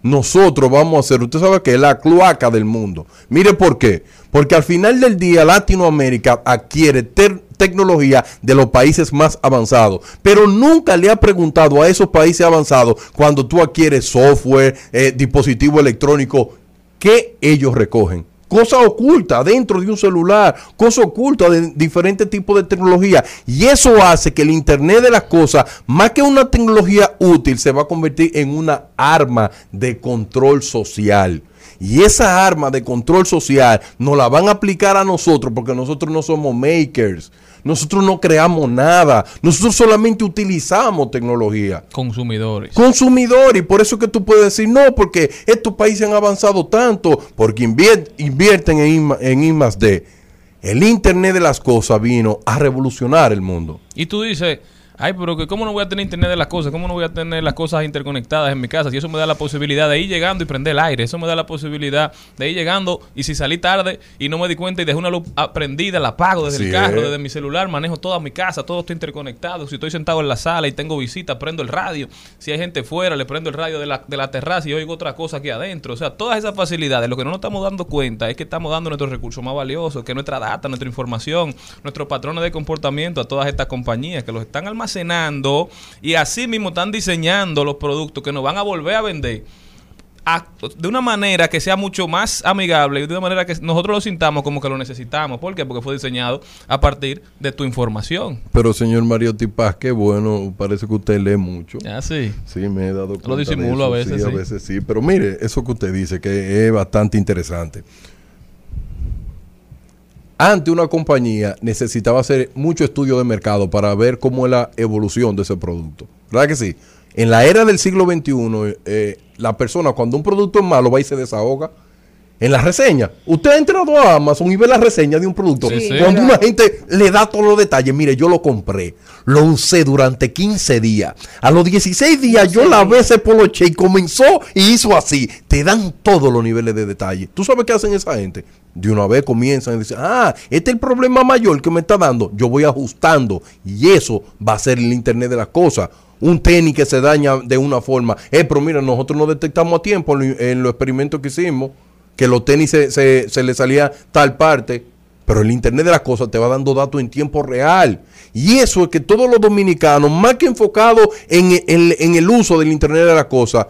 nosotros vamos a ser, usted sabe que es la cloaca del mundo. Mire por qué. Porque al final del día Latinoamérica adquiere tecnología de los países más avanzados, pero nunca le ha preguntado a esos países avanzados cuando tú adquieres software, eh, dispositivo electrónico, ¿qué ellos recogen? Cosa oculta dentro de un celular, cosa oculta de diferentes tipos de tecnología. Y eso hace que el Internet de las cosas, más que una tecnología útil, se va a convertir en una arma de control social. Y esa arma de control social nos la van a aplicar a nosotros porque nosotros no somos makers. Nosotros no creamos nada. Nosotros solamente utilizamos tecnología Consumidores. consumidor y por eso que tú puedes decir no porque estos países han avanzado tanto porque invier- invierten en, en I D. El internet de las cosas vino a revolucionar el mundo. Y tú dices, ay, pero que ¿cómo no voy a tener internet de las cosas? ¿Cómo no voy a tener las cosas interconectadas en mi casa? Si eso me da la posibilidad de ir llegando y prender el aire, eso me da la posibilidad de ir llegando y si salí tarde y no me di cuenta y dejé una luz prendida, la apago desde Sí, el carro, eh. desde mi celular, manejo toda mi casa, todo está interconectado. Si estoy sentado en la sala y tengo visita, prendo el radio. Si hay gente fuera, le prendo el radio de la, de la terraza y oigo otra cosa aquí adentro. O sea, todas esas facilidades, lo que no nos estamos dando cuenta es que estamos dando nuestros recursos más valiosos, que es nuestra data, nuestra información, nuestros patrones de comportamiento a todas estas compañías que los están almacenando y así mismo están diseñando los productos que nos van a volver a vender a- de una manera que sea mucho más amigable y de una manera que nosotros lo sintamos como que lo necesitamos. ¿Por qué? Porque fue diseñado a partir de tu información. Pero señor Mario Tipaz, qué bueno, parece que usted lee mucho. Ah, sí. Sí, me he dado cuenta. de disimulo eso, a veces, Sí, a veces sí. Pero mire, eso que usted dice, que es bastante interesante. Antes una compañía necesitaba hacer mucho estudio de mercado para ver cómo es la evolución de ese producto. ¿Verdad que sí? En la era del siglo XXI, eh, la persona cuando un producto es malo va y se desahoga. En la reseña, usted ha entrado a Amazon y ve la reseña de un producto. Sí, sí. Cuando una gente le da todos los detalles, mire, yo lo compré, lo usé durante 15 días. A los 16 días yo lavé ese poloche y comenzó y hizo así. Te dan todos los niveles de detalle. ¿Tú sabes qué hacen esa gente? De una vez comienzan y dicen, ah, este es el problema mayor que me está dando. Yo voy ajustando y eso va a ser el Internet de las cosas. Un tenis que se daña de una forma. Eh, pero mira, nosotros no detectamos a tiempo en los experimentos que hicimos que los tenis se, se, le salía tal parte, pero el Internet de las cosas te va dando datos en tiempo real. Y eso es que todos los dominicanos, más que enfocados en, en- en el uso del Internet de las cosas,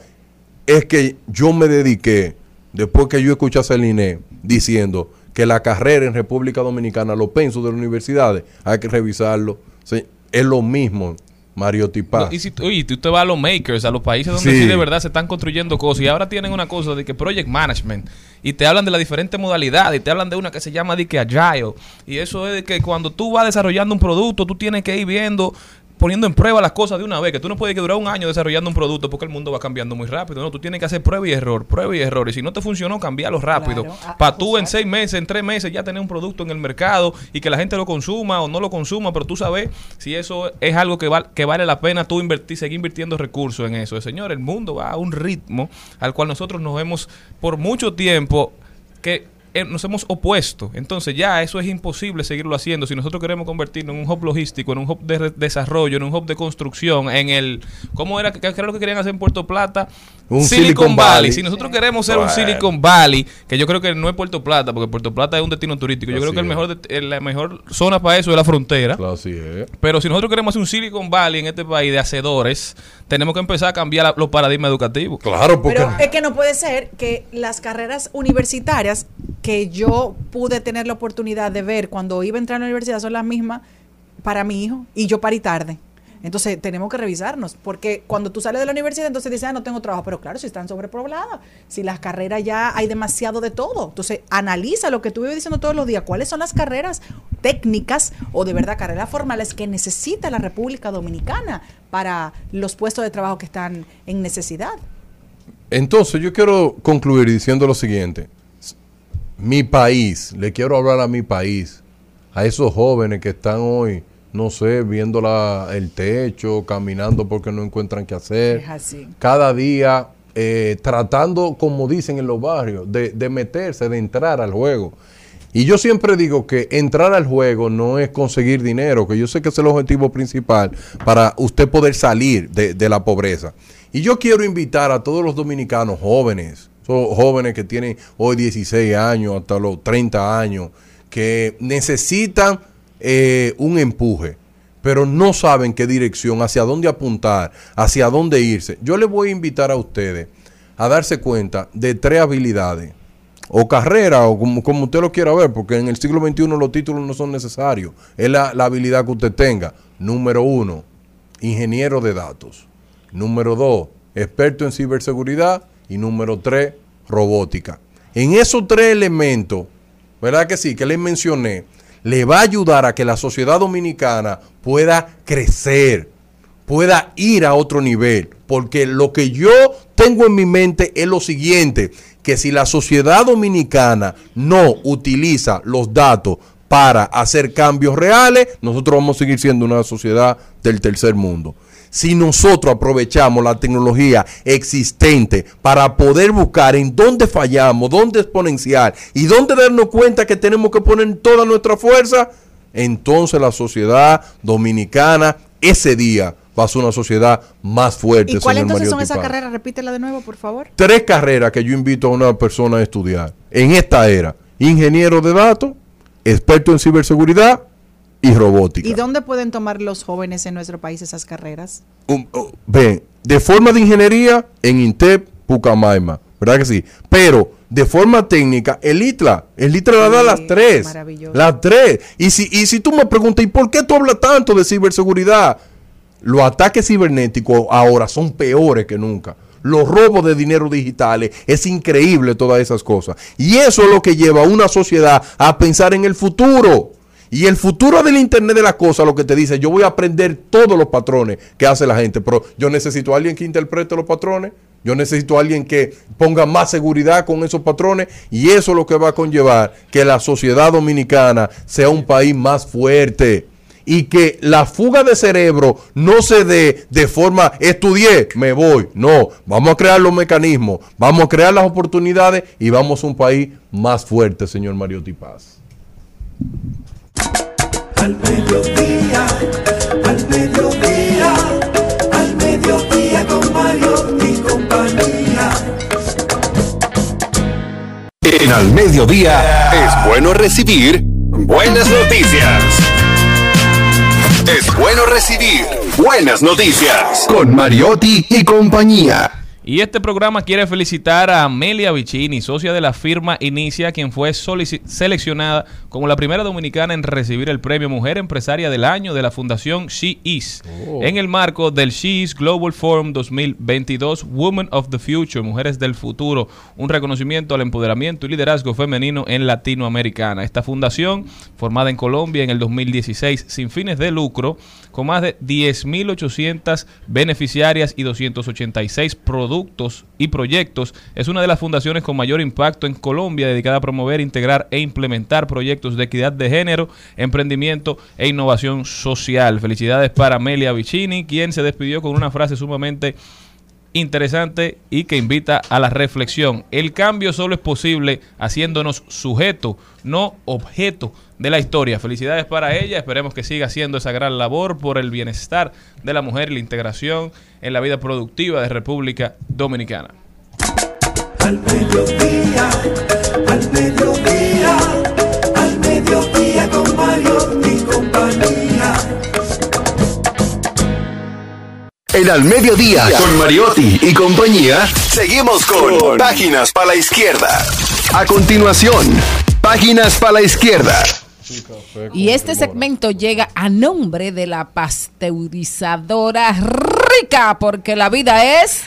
es que yo me dediqué, después que yo escuché a Celine diciendo que la carrera en República Dominicana, los pensos de las universidades, hay que revisarlo. Sí, es lo mismo, Mario Tipaz. No, y si tú- oye, tú te vas a los makers, a los países donde Sí. sí. de verdad se están construyendo cosas y ahora tienen una cosa de que project management y te hablan de las diferentes modalidades y te hablan de una que se llama de que agile y eso es de que cuando tú vas desarrollando un producto tú tienes que ir viendo poniendo en prueba las cosas de una vez, que tú no puedes que durar un año desarrollando un producto porque el mundo va cambiando muy rápido, no, tú tienes que hacer prueba y error, prueba y error, y si no te funcionó, cambiarlo rápido, Claro, a- para tú en seis meses, en tres meses ya tener un producto en el mercado y que la gente lo consuma o no lo consuma, pero tú sabes si eso es algo que, val- que vale la pena tú invertir, seguir invirtiendo recursos en eso. Señor, el mundo va a un ritmo al cual nosotros nos hemos por mucho tiempo que nos hemos opuesto. Entonces ya eso es imposible seguirlo haciendo. Si nosotros queremos convertirnos en un hub logístico, en un hub de desarrollo, en un hub de construcción, en el... ¿Cómo era? ¿Qué era lo que querían hacer en Puerto Plata? Un Silicon, Silicon Valley. Valley. Si nosotros queremos ser un. Silicon Valley, que yo creo que no es Puerto Plata, porque Puerto Plata es un destino turístico. Yo Así creo que el es. mejor de- eh, la mejor zona para eso es la frontera. Así es. Pero si nosotros queremos hacer un Silicon Valley en este país de hacedores, tenemos que empezar a cambiar la- los paradigmas educativos. Claro, porque... Pero es que no puede ser que las carreras universitarias que yo pude tener la oportunidad de ver cuando iba a entrar a la universidad son las mismas para mi hijo y yo parí tarde. Entonces tenemos que revisarnos, porque cuando tú sales de la universidad, entonces dices, ah, no tengo trabajo, pero claro, si están sobrepobladas, si las carreras ya hay demasiado de todo. Entonces analiza lo que tú vives diciendo todos los días, cuáles son las carreras técnicas o de verdad carreras formales que necesita la República Dominicana para los puestos de trabajo que están en necesidad. Entonces yo quiero concluir diciendo lo siguiente. Mi país, le quiero hablar a mi país, a esos jóvenes que están hoy, no sé, viendo la- el techo, caminando porque no encuentran qué hacer. Es así. Cada día eh, tratando, como dicen en los barrios, de, de meterse, de entrar al juego. Y yo siempre digo que entrar al juego no es conseguir dinero, que yo sé que es el objetivo principal para usted poder salir de, de la pobreza. Y yo quiero invitar a todos los dominicanos jóvenes, jóvenes que tienen hoy 16 años hasta los 30 años, que necesitan eh, un empuje, pero no saben qué dirección, hacia dónde apuntar, hacia dónde irse. Yo les voy a invitar a ustedes a darse cuenta de tres habilidades o carrera, o como, como usted lo quiera ver, porque en el siglo XXI los títulos no son necesarios. Es la, la habilidad que usted tenga. Número uno, ingeniero de datos. Número dos, experto en ciberseguridad. Y número tres, robótica. En esos tres elementos, ¿verdad que sí? Que les mencioné, le va a ayudar a que la sociedad dominicana pueda crecer, pueda ir a otro nivel. Porque lo que yo tengo en mi mente es lo siguiente, que si la sociedad dominicana no utiliza los datos para hacer cambios reales, nosotros vamos a seguir siendo una sociedad del tercer mundo. Si nosotros aprovechamos la tecnología existente para poder buscar en dónde fallamos, dónde exponencial y dónde darnos cuenta que tenemos que poner toda nuestra fuerza, entonces la sociedad dominicana ese día va a ser una sociedad más fuerte. ¿Y cuál señor entonces son esas carreras? Repítela de nuevo, por favor. Tres carreras que yo invito a una persona a estudiar en esta era. Ingeniero de datos, experto en ciberseguridad y robótica. ¿Y dónde pueden tomar los jóvenes en nuestro país esas carreras? Um, uh, ven, de forma de ingeniería en INTEP, Pucamaima, ¿verdad que sí? Pero de forma técnica, el ITLA, el ITLA la da Sí, las tres. maravilloso. Las tres. Y si, y si tú me preguntas, ¿y por qué tú hablas tanto de ciberseguridad? Los ataques cibernéticos ahora son peores que nunca. Los robos de dinero digitales, es increíble todas esas cosas. Y eso es lo que lleva a una sociedad a pensar en el futuro. Y el futuro del Internet de las cosas lo que te dice, yo voy a aprender todos los patrones que hace la gente, pero yo necesito a alguien que interprete los patrones, yo necesito a alguien que ponga más seguridad con esos patrones y eso es lo que va a conllevar que la sociedad dominicana sea un país más fuerte y que la fuga de cerebro no se dé de forma estudié, me voy. No, vamos a crear los mecanismos, vamos a crear las oportunidades y vamos a un país más fuerte, señor Mariotti Paz. Al mediodía, al mediodía, al mediodía con Mario y compañía. En Al Mediodía es bueno recibir buenas noticias. Es bueno recibir buenas noticias con Mariotti y compañía. Y este programa quiere felicitar a Amelia Vicini, socia de la firma Inicia, quien fue seleccionada como la primera dominicana en recibir el premio Mujer Empresaria del Año de la Fundación She Is, Oh. en el marco del She Is Global Forum 2022 Women of the Future, Mujeres del Futuro, un reconocimiento al empoderamiento y liderazgo femenino en Latinoamericana. Esta fundación, formada en Colombia en el 2016 sin fines de lucro, más de 10.800 beneficiarias y 286 productos y proyectos, es una de las fundaciones con mayor impacto en Colombia dedicada a promover, integrar e implementar proyectos de equidad de género, emprendimiento e innovación social. Felicidades para Amelia Vicini, quien se despidió con una frase sumamente interesante y que invita a la reflexión. El cambio solo es posible haciéndonos sujeto, no objeto de la historia. Felicidades para ella, esperemos que siga haciendo esa gran labor por el bienestar de la mujer y la integración en la vida productiva de República Dominicana. Al al al con En Al Mediodía con Mariotti y compañía, seguimos con Páginas para la Izquierda. A continuación, Páginas para la Izquierda. Y este segmento llega a nombre de la pasteurizadora rica, porque la vida es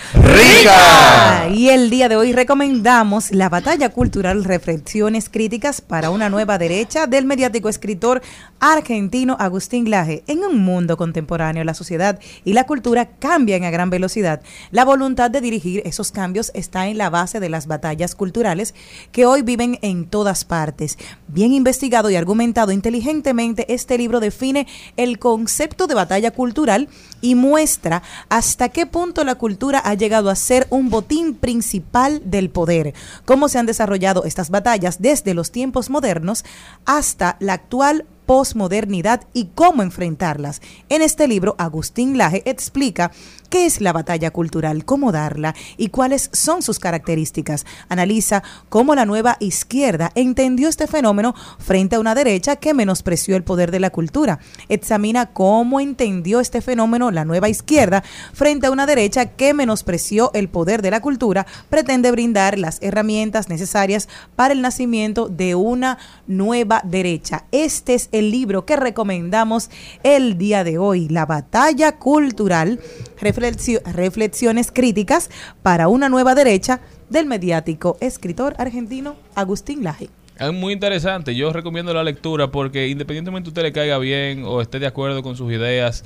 Ah, Y el día de hoy recomendamos la batalla cultural Reflexiones Críticas para una nueva derecha del mediático escritor argentino Agustín Laje. En un mundo contemporáneo, la sociedad y la cultura cambian a gran velocidad. La voluntad de dirigir esos cambios está en la base de las batallas culturales que hoy viven en todas partes. Bien investigado y argumentado inteligentemente, este libro define el concepto de batalla cultural y muestra hasta qué punto la cultura ha llegado a ser un botín principal del poder, cómo se han desarrollado estas batallas desde los tiempos modernos hasta la actual posmodernidad y cómo enfrentarlas. En este libro, Agustín Laje explica qué es la batalla cultural, cómo darla y cuáles son sus características. Analiza cómo la nueva izquierda entendió este fenómeno frente a una derecha que menospreció el poder de la cultura. Examina cómo entendió este fenómeno la nueva izquierda frente a una derecha que menospreció el poder de la cultura. Pretende brindar las herramientas necesarias para el nacimiento de una nueva derecha. Este es el libro que recomendamos el día de hoy, La batalla cultural, reflexio- reflexiones críticas para una nueva derecha del mediático escritor argentino Agustín Laje. Es muy interesante. Yo recomiendo la lectura porque independientemente usted le caiga bien o esté de acuerdo con sus ideas,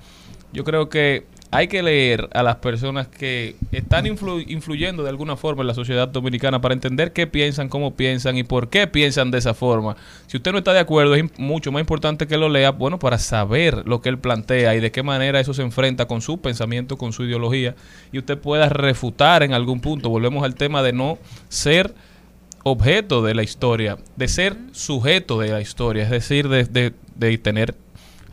yo creo que hay que leer a las personas que están influ- influyendo de alguna forma en la sociedad dominicana para entender qué piensan, cómo piensan y por qué piensan de esa forma. Si usted no está de acuerdo, es mucho más importante que lo lea, bueno, para saber lo que él plantea y de qué manera eso se enfrenta con su pensamiento, con su ideología, y usted pueda refutar en algún punto. Volvemos al tema de no ser objeto de la historia, de ser sujeto de la historia, es decir, de, de- de tener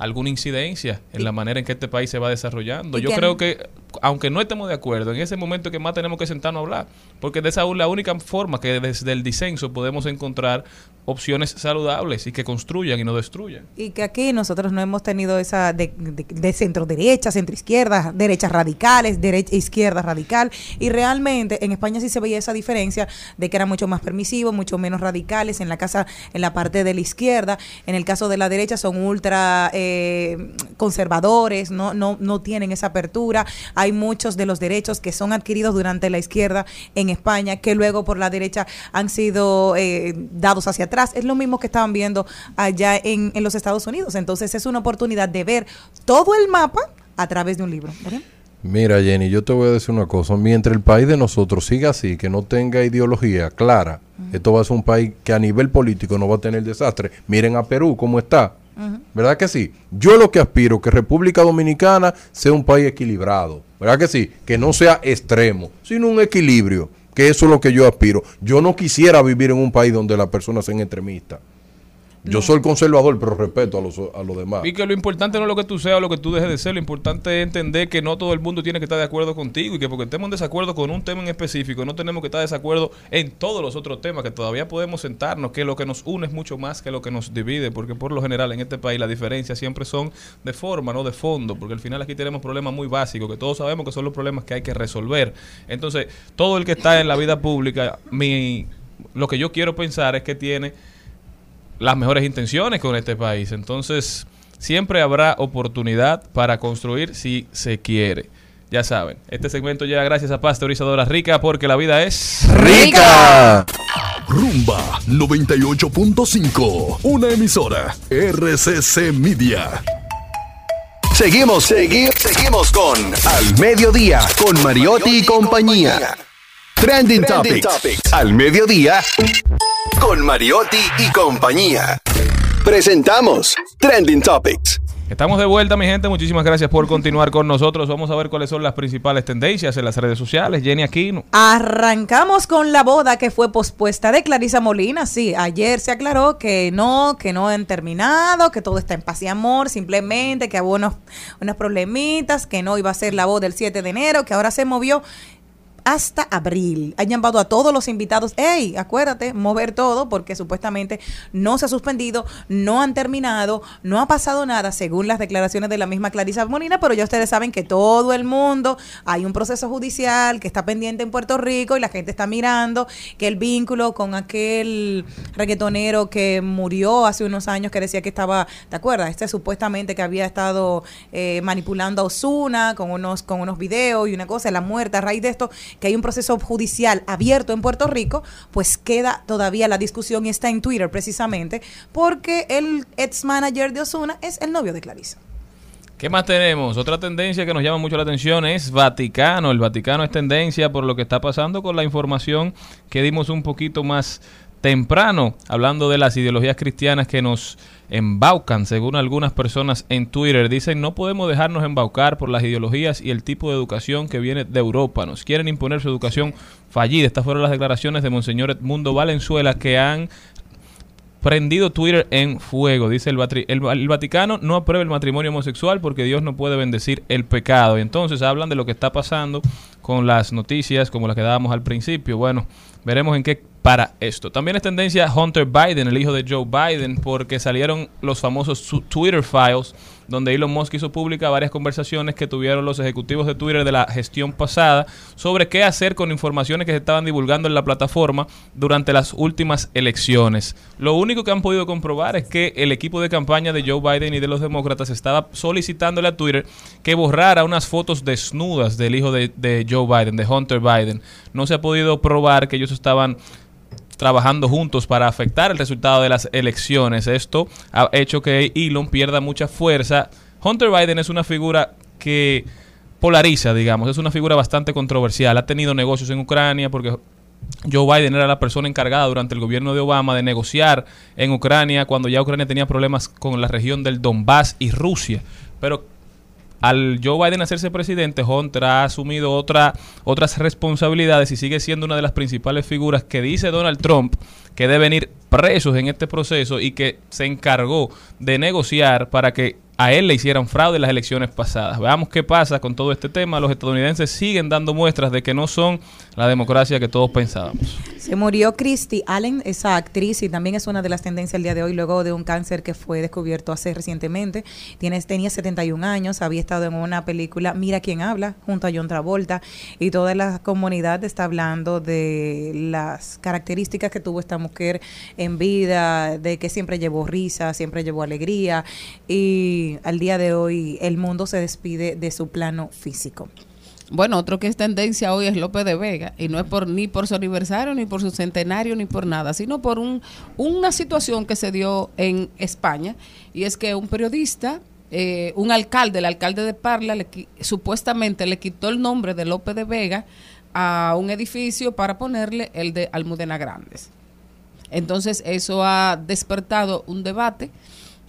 alguna incidencia en la manera en que este país se va desarrollando. Yo creo que, aunque no estemos de acuerdo, en ese momento que más tenemos que sentarnos a hablar, porque de esa es la única forma que desde el disenso podemos encontrar opciones saludables y que construyan y no destruyan. Y que aquí nosotros no hemos tenido esa de, de, centro derecha, centro izquierda, derechas radicales, derecha izquierda radical. Y realmente en España sí se veía esa diferencia de que eran mucho más permisivos, mucho menos radicales en la casa, en la parte de la izquierda. En el caso de la derecha son ultra eh, conservadores, no, no, no tienen esa apertura. Muchos de los derechos que son adquiridos durante la izquierda en España que luego por la derecha han sido eh, dados hacia atrás. Es lo mismo que estaban viendo allá en, en los Estados Unidos. Entonces es una oportunidad de ver todo el mapa a través de un libro. ¿verdad? Mira, Jenny, yo te voy a decir una cosa. Mientras el país de nosotros siga así, que no tenga ideología clara, esto va a ser un país que a nivel político no va a tener desastre. Miren a Perú cómo está. ¿Verdad que sí? Yo lo que aspiro que República Dominicana sea un país equilibrado. ¿Verdad que sí? Que no sea extremo, sino un equilibrio. Que eso es lo que yo aspiro. Yo no quisiera vivir en un país donde las personas sean extremistas. Yo soy conservador, pero respeto a los, a los demás. Y que lo importante no es lo que tú seas o lo que tú dejes de ser, lo importante es entender que no todo el mundo tiene que estar de acuerdo contigo y que porque estemos en desacuerdo con un tema en específico, no tenemos que estar de desacuerdo en todos los otros temas, que todavía podemos sentarnos, que lo que nos une es mucho más que lo que nos divide, porque por lo general en este país las diferencias siempre son de forma, no de fondo, porque al final aquí tenemos problemas muy básicos, que todos sabemos que son los problemas que hay que resolver. Entonces, todo el que está en la vida pública, mi, lo que yo quiero pensar es que tiene las mejores intenciones con este país. Entonces, siempre habrá oportunidad para construir si se quiere. Ya saben, este segmento llega gracias a Pasteurizadora Rica porque la vida es ¡Rica! Rumba 98.5, una emisora RCC Media. Seguimos, seguimos, seguimos con Al Mediodía, con Mariotti y compañía. Trending, Topics. Al Mediodía, con Mariotti y compañía. Presentamos Trending Topics. Estamos de vuelta, mi gente. Muchísimas gracias por continuar con nosotros. Vamos a ver cuáles son las principales tendencias en las redes sociales. Jenny Aquino. Arrancamos con la boda que fue pospuesta de Clarisa Molina. Sí, ayer se aclaró que no, que no han terminado, que todo está en paz y amor, simplemente que hubo unos, unos problemitas, que no iba a ser la boda el 7 de enero, que ahora se movió. Hasta abril. Han llamado a todos los invitados, hey, acuérdate, mover todo porque supuestamente no se ha suspendido, no han terminado, no ha pasado nada según las declaraciones de la misma Clarisa Molina, pero ya ustedes saben que todo el mundo, hay un proceso judicial que está pendiente en Puerto Rico y la gente está mirando que el vínculo con aquel reggaetonero que murió hace unos años que decía que estaba, ¿te acuerdas? Este supuestamente que había estado eh, manipulando a Osuna con unos, con unos videos y una cosa, la muerte a raíz de esto, que hay un proceso judicial abierto en Puerto Rico, pues queda todavía la discusión y está en Twitter precisamente, porque el ex manager de Osuna es el novio de Clarisa. ¿Qué más tenemos? Otra tendencia que nos llama mucho la atención es Vaticano. El Vaticano es tendencia por lo que está pasando con la información que dimos un poquito más temprano, hablando de las ideologías cristianas que nos embaucan, según algunas personas en Twitter. Dicen, no podemos dejarnos embaucar por las ideologías y el tipo de educación que viene de Europa. Nos quieren imponer su educación fallida. Estas fueron las declaraciones de Monseñor Edmundo Valenzuela que han prendido Twitter en fuego. Dice el, el Vaticano no aprueba el matrimonio homosexual porque Dios no puede bendecir el pecado. Y entonces hablan de lo que está pasando con las noticias como las que dábamos al principio. Bueno, veremos en qué para esto. También es tendencia Hunter Biden, el hijo de Joe Biden, porque salieron los famosos Twitter files, donde Elon Musk hizo pública varias conversaciones que tuvieron los ejecutivos de Twitter de la gestión pasada sobre qué hacer con informaciones que se estaban divulgando en la plataforma durante las últimas elecciones. Lo único que han podido comprobar es que el equipo de campaña de Joe Biden y de los demócratas estaba solicitándole a Twitter que borrara unas fotos desnudas del hijo de, de Joe Biden, de Hunter Biden. No se ha podido probar que ellos estaban trabajando juntos para afectar el resultado de las elecciones. Esto ha hecho que Elon pierda mucha fuerza. Hunter Biden es una figura que polariza, digamos, es una figura bastante controversial. Ha tenido negocios en Ucrania porque Joe Biden era la persona encargada durante el gobierno de Obama de negociar en Ucrania cuando ya Ucrania tenía problemas con la región del Donbass y Rusia. Pero al Joe Biden hacerse presidente, Hunter ha asumido otra, otras responsabilidades y sigue siendo una de las principales figuras que dice Donald Trump que deben ir presos en este proceso y que se encargó de negociar para que a él le hicieran fraude en las elecciones pasadas. Veamos qué pasa con todo este tema. Los estadounidenses siguen dando muestras de que no son la democracia que todos pensábamos. Se murió Christy Allen, esa actriz, y también es una de las tendencias el día de hoy, luego de un cáncer que fue descubierto hace recientemente. Tiene, tenía 71 años, había estado en una película Mira quién habla, junto a John Travolta, y toda la comunidad está hablando de las características que tuvo esta mujer en vida, de que siempre llevó risa, siempre llevó alegría, y al día de hoy el mundo se despide de su plano físico. Bueno, otro que es tendencia hoy es López de Vega, y no es por ni por su aniversario, ni por su centenario, ni por nada, sino por un, una situación que se dio en España, y es que un periodista, eh, un alcalde, el alcalde de Parla, le supuestamente le quitó el nombre de López de Vega a un edificio para ponerle el de Almudena Grandes. Entonces eso ha despertado un debate,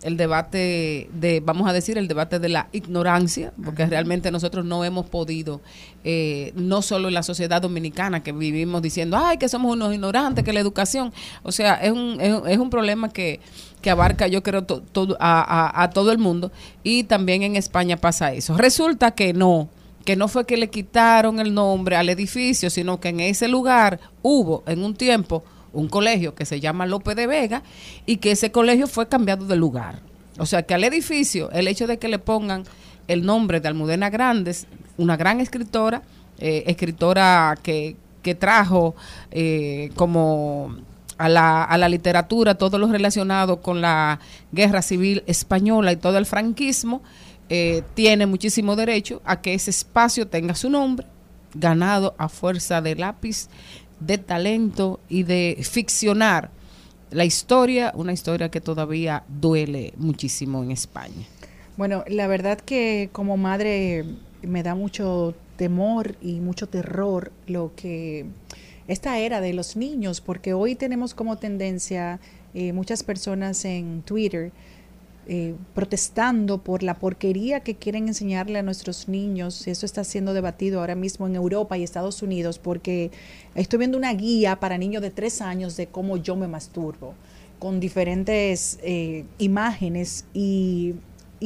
el debate de, vamos a decir, el debate de la ignorancia, porque realmente nosotros no hemos podido, eh, no solo en la sociedad dominicana que vivimos diciendo, ay, que somos unos ignorantes, que la educación, o sea, es un, es, un- es un problema que, que abarca, yo creo, to- todo- a, a- a todo el mundo, y también en España pasa eso. Resulta que no, que no fue que le quitaron el nombre al edificio, sino que en ese lugar hubo en un tiempo un colegio que se llama López de Vega y que ese colegio fue cambiado de lugar. O sea que al edificio, el hecho de que le pongan el nombre de Almudena Grandes, una gran escritora, eh, escritora que, que trajo eh, como a la, a la literatura todo lo relacionado con la guerra civil española y todo el franquismo, eh, tiene muchísimo derecho a que ese espacio tenga su nombre, ganado a fuerza de lápiz, de talento y de ficcionar la historia, una historia que todavía duele muchísimo en España. Bueno, la verdad que como madre me da mucho temor y mucho terror lo que esta era de los niños, porque hoy tenemos como tendencia eh, muchas personas en Twitter eh, protestando por la porquería que quieren enseñarle a nuestros niños. Eso está siendo debatido ahora mismo en Europa y Estados Unidos porque estoy viendo una guía para niños de tres años de cómo yo me masturbo, con diferentes eh, imágenes y,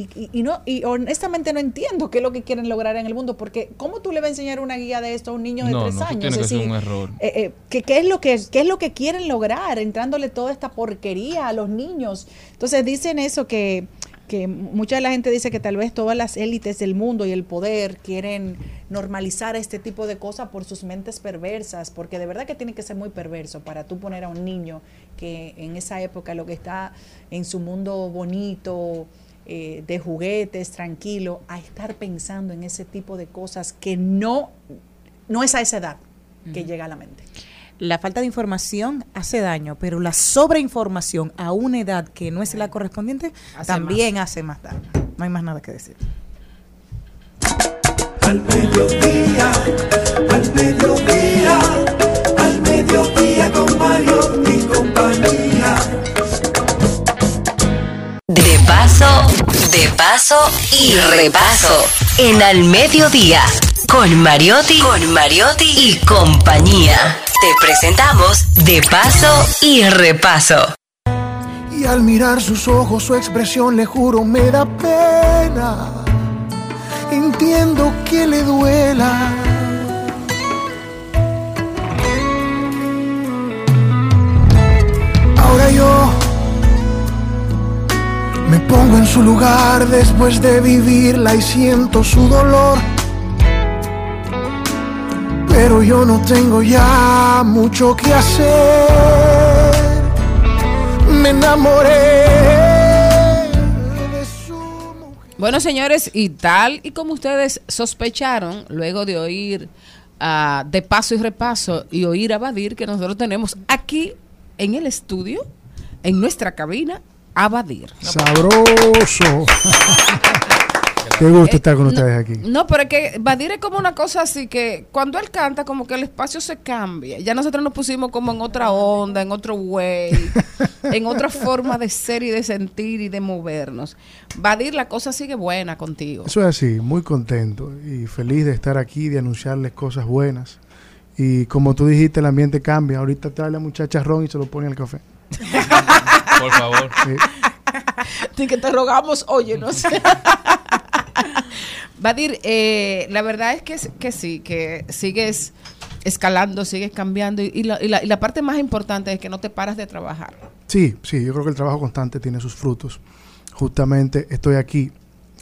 y, y- y no, y honestamente no entiendo qué es lo que quieren lograr en el mundo, porque ¿cómo tú le vas a enseñar una guía de esto a un niño de No, tres no, años? tiene que Es ser decir, un error. eh, eh, ¿qué, qué es lo que, ¿Qué es lo que quieren lograr entrándole toda esta porquería a los niños? Entonces dicen eso que, que mucha de la gente dice que tal vez todas las élites del mundo y el poder quieren normalizar este tipo de cosas por sus mentes perversas, porque de verdad que tiene que ser muy perverso para tú poner a un niño que en esa época lo que está en su mundo bonito, eh, de juguetes, tranquilo, a estar pensando en ese tipo de cosas que no, no es a esa edad que llega a la mente. La falta de información hace daño, pero la sobreinformación a una edad que no es la correspondiente Hace también hace más daño. No hay más nada que decir. Al mediodía, al mediodía, al mediodía con Mario y. De paso, de paso y repaso. En al mediodía. Con Mariotti, con Mariotti y compañía. Te presentamos De paso y repaso. Y al mirar sus ojos, su expresión, le juro, me da pena. Entiendo que le duela. Ahora yo me pongo en su lugar después de vivirla y siento su dolor. Pero yo no tengo ya mucho que hacer. Me enamoré. Bueno, señores, y tal y como ustedes sospecharon, luego de oír ah, de paso y repaso y oír a Badir, que nosotros tenemos aquí en el estudio, en nuestra cabina, a Badir. Sabroso. (laughs) Qué gusto estar con no, ustedes aquí. No, pero es que Badir es como una cosa así que cuando él canta, como que el espacio se cambia. Ya nosotros nos pusimos como en otra onda, en otro way, (laughs) en otra forma de ser y de sentir y de movernos. Badir, la cosa sigue buena contigo. Eso es así, muy contento y feliz de estar aquí, de anunciarles cosas buenas. Y como tú dijiste, el ambiente cambia. Ahorita trae la muchacha ron y se lo pone al café. (laughs) Por favor. Sí. Así que te rogamos, óyenos. (laughs) Badir, eh, la verdad es que, que sí, que sigues escalando, sigues cambiando y, y la, y la- y la parte más importante es que no te paras de trabajar. Sí, sí, yo creo que el trabajo constante tiene sus frutos. Justamente estoy aquí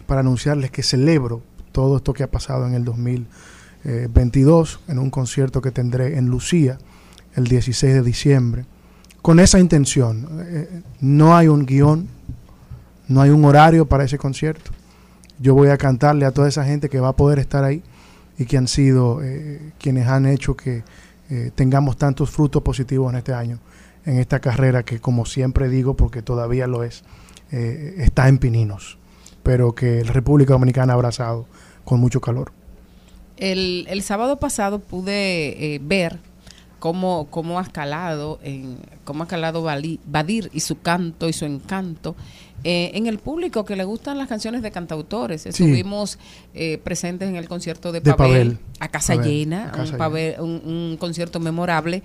para anunciarles que celebro todo esto que ha pasado en el 2022 en un concierto que tendré en Lucía el 16 de diciembre. Con esa intención, eh, no hay un guion, no hay un horario para ese concierto. Yo voy a cantarle a toda esa gente que va a poder estar ahí y que han sido eh, quienes han hecho que eh, tengamos tantos frutos positivos en este año, en esta carrera que como siempre digo, porque todavía lo es, está en pininos, pero que la República Dominicana ha abrazado con mucho calor. El, sábado pasado pude ver cómo, cómo ha escalado, en, cómo ha escalado Bali- Badir y su canto y su encanto eh, en el público que le gustan las canciones de cantautores. Estuvimos eh, presentes en el concierto de De Pavel, Pavel. a casa Pavel, llena, a casa un, Pavel- un- un concierto memorable.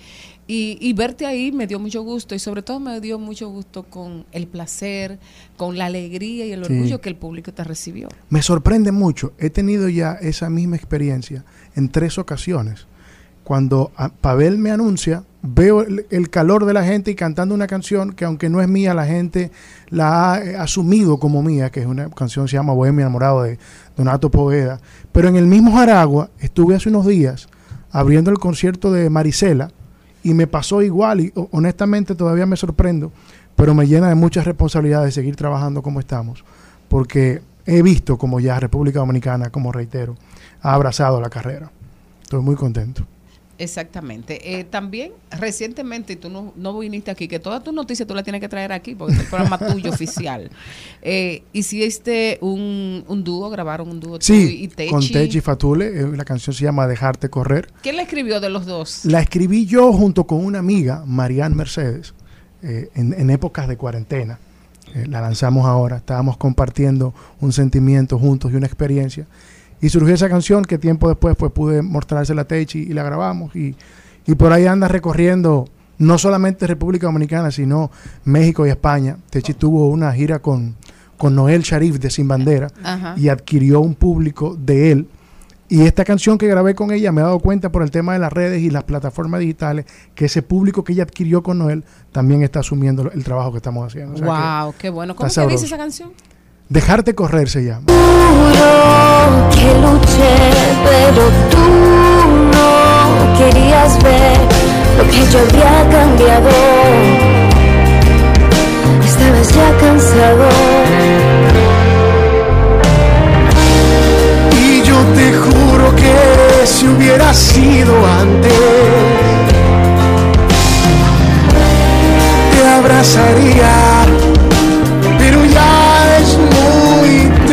Y, y verte ahí me dio mucho gusto y sobre todo me dio mucho gusto con el placer, con la alegría y el Sí. orgullo que el público te recibió. Me sorprende mucho. He tenido ya esa misma experiencia en tres ocasiones. Cuando a- Pavel me anuncia, veo el, calor de la gente y cantando una canción que aunque no es mía, la gente la ha eh, asumido como mía, que es una canción que se llama Bohemio enamorado de Donato Poveda. Pero en el mismo Jaragua estuve hace unos días abriendo el concierto de Marisela y me pasó igual y ho- honestamente todavía me sorprendo, pero me llena de muchas responsabilidades de seguir trabajando como estamos, porque he visto como ya República Dominicana, como reitero, ha abrazado la carrera. Estoy muy contento. Exactamente. Eh, también recientemente, y tú no, no viniste aquí, que todas tus noticias tú las tienes que traer aquí, porque es el programa (laughs) tuyo oficial. Eh, hiciste un, un dúo, grabaron un dúo tú Sí, y Techi. con Techi Fatule, eh, la canción se llama Dejarte Correr. ¿Quién la escribió de los dos? La escribí yo junto con una amiga, Marianne Mercedes, eh, en, en épocas de cuarentena. Eh, la lanzamos ahora, estábamos compartiendo un sentimiento juntos y una experiencia. Y surgió esa canción que tiempo después pues pude mostrársela a Techi y la grabamos. Y, y por ahí anda recorriendo no solamente República Dominicana, sino México y España. Techi tuvo una gira con, con Noel Sharif de Sin Bandera Ajá. y adquirió un público de él. Y esta canción que grabé con ella me he dado cuenta por el tema de las redes y las plataformas digitales que ese público que ella adquirió con Noel también está asumiendo el trabajo que estamos haciendo. O sea que wow, qué bueno. ¿Cómo que dice esa canción? Dejarte correr se llama. Juro que luché, pero tú no querías ver lo que yo había cambiado. Estabas ya cansado. Y yo te juro que si hubiera sido antes, te abrazaría,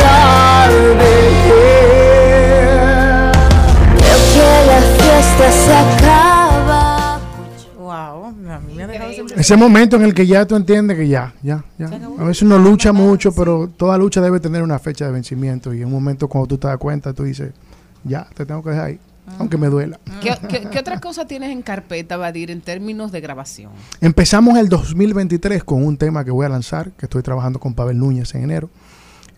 muy tarde. Creo que la fiesta se acaba. Wow, a mí me ha dejado siempre- Ese momento en el que ya tú entiendes que ya, ya, ya. A veces uno lucha mucho, pero toda lucha debe tener una fecha de vencimiento. Y en un momento cuando tú te das cuenta, tú dices, ya, te tengo que dejar ahí, aunque me duela. ¿Qué, qué, qué otra cosa tienes en carpeta, Badir, en términos de grabación? Empezamos el 2023 con un tema que voy a lanzar, que estoy trabajando con Pavel Núñez en enero.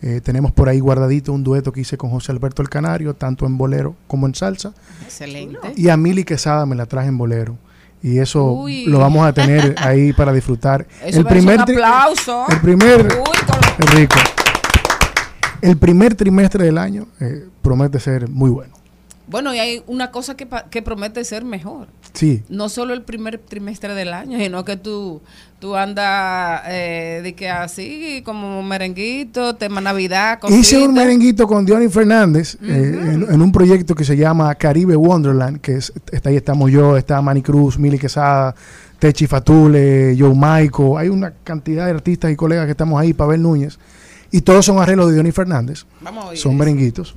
Eh, tenemos por ahí guardadito un dueto que hice con José Alberto El Canario, tanto en bolero como en salsa. Excelente. Y a Mili Quesada me la traje en bolero. Y eso Uy. lo vamos a tener ahí para disfrutar. (laughs) Eso merece un aplauso. El primer. Uy, rico. El primer trimestre del año eh, promete ser muy bueno. Bueno, y hay una cosa que, que promete ser mejor. Sí. No solo el primer trimestre del año, sino que tú, tú andas eh, de que así, como merenguito, tema Navidad, Hice un merenguito con Diony Fernández eh, en, en un proyecto que se llama Caribe Wonderland, que es, está ahí estamos yo, está Manny Cruz, Mili Quesada, Techi Fatule, Joe Maico, hay una cantidad de artistas y colegas que estamos ahí, Pavel Núñez, y todos son arreglos de Diony Fernández. Vamos a oír Son eso. merenguitos.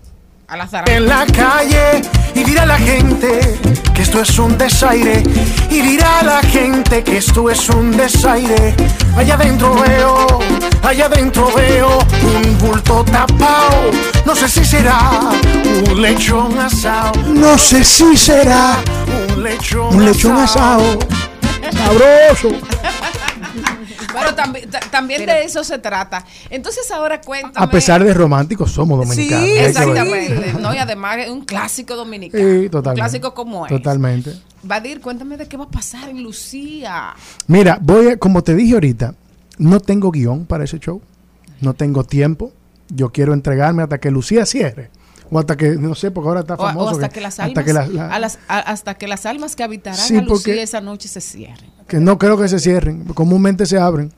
A la En la calle y dirá la gente que esto es un desaire y dirá a la gente que esto es un desaire. Allá adentro veo, allá adentro veo un bulto tapado. No sé si será un lechón asado. No sé si será un lechón, un lechón asado. Sabroso. Pero también, ta- también de eso se trata. Entonces ahora cuéntame. A pesar de románticos, somos dominicanos. ver. Exactamente. No, y además es un clásico dominicano. Sí, totalmente. Un clásico como es. Totalmente. Badir, cuéntame de qué va a pasar en Lucía. Mira, voy a, como te dije ahorita, no tengo guion para ese show, no tengo tiempo. Yo quiero entregarme hasta que Lucía cierre. O hasta que, no sé, porque ahora está O, o famoso. hasta que, las almas, hasta que, la- la- a las- a- hasta que las almas que habitarán Sí, a Lucía esa noche se cierren. que no creo que se cierren, comúnmente se abren.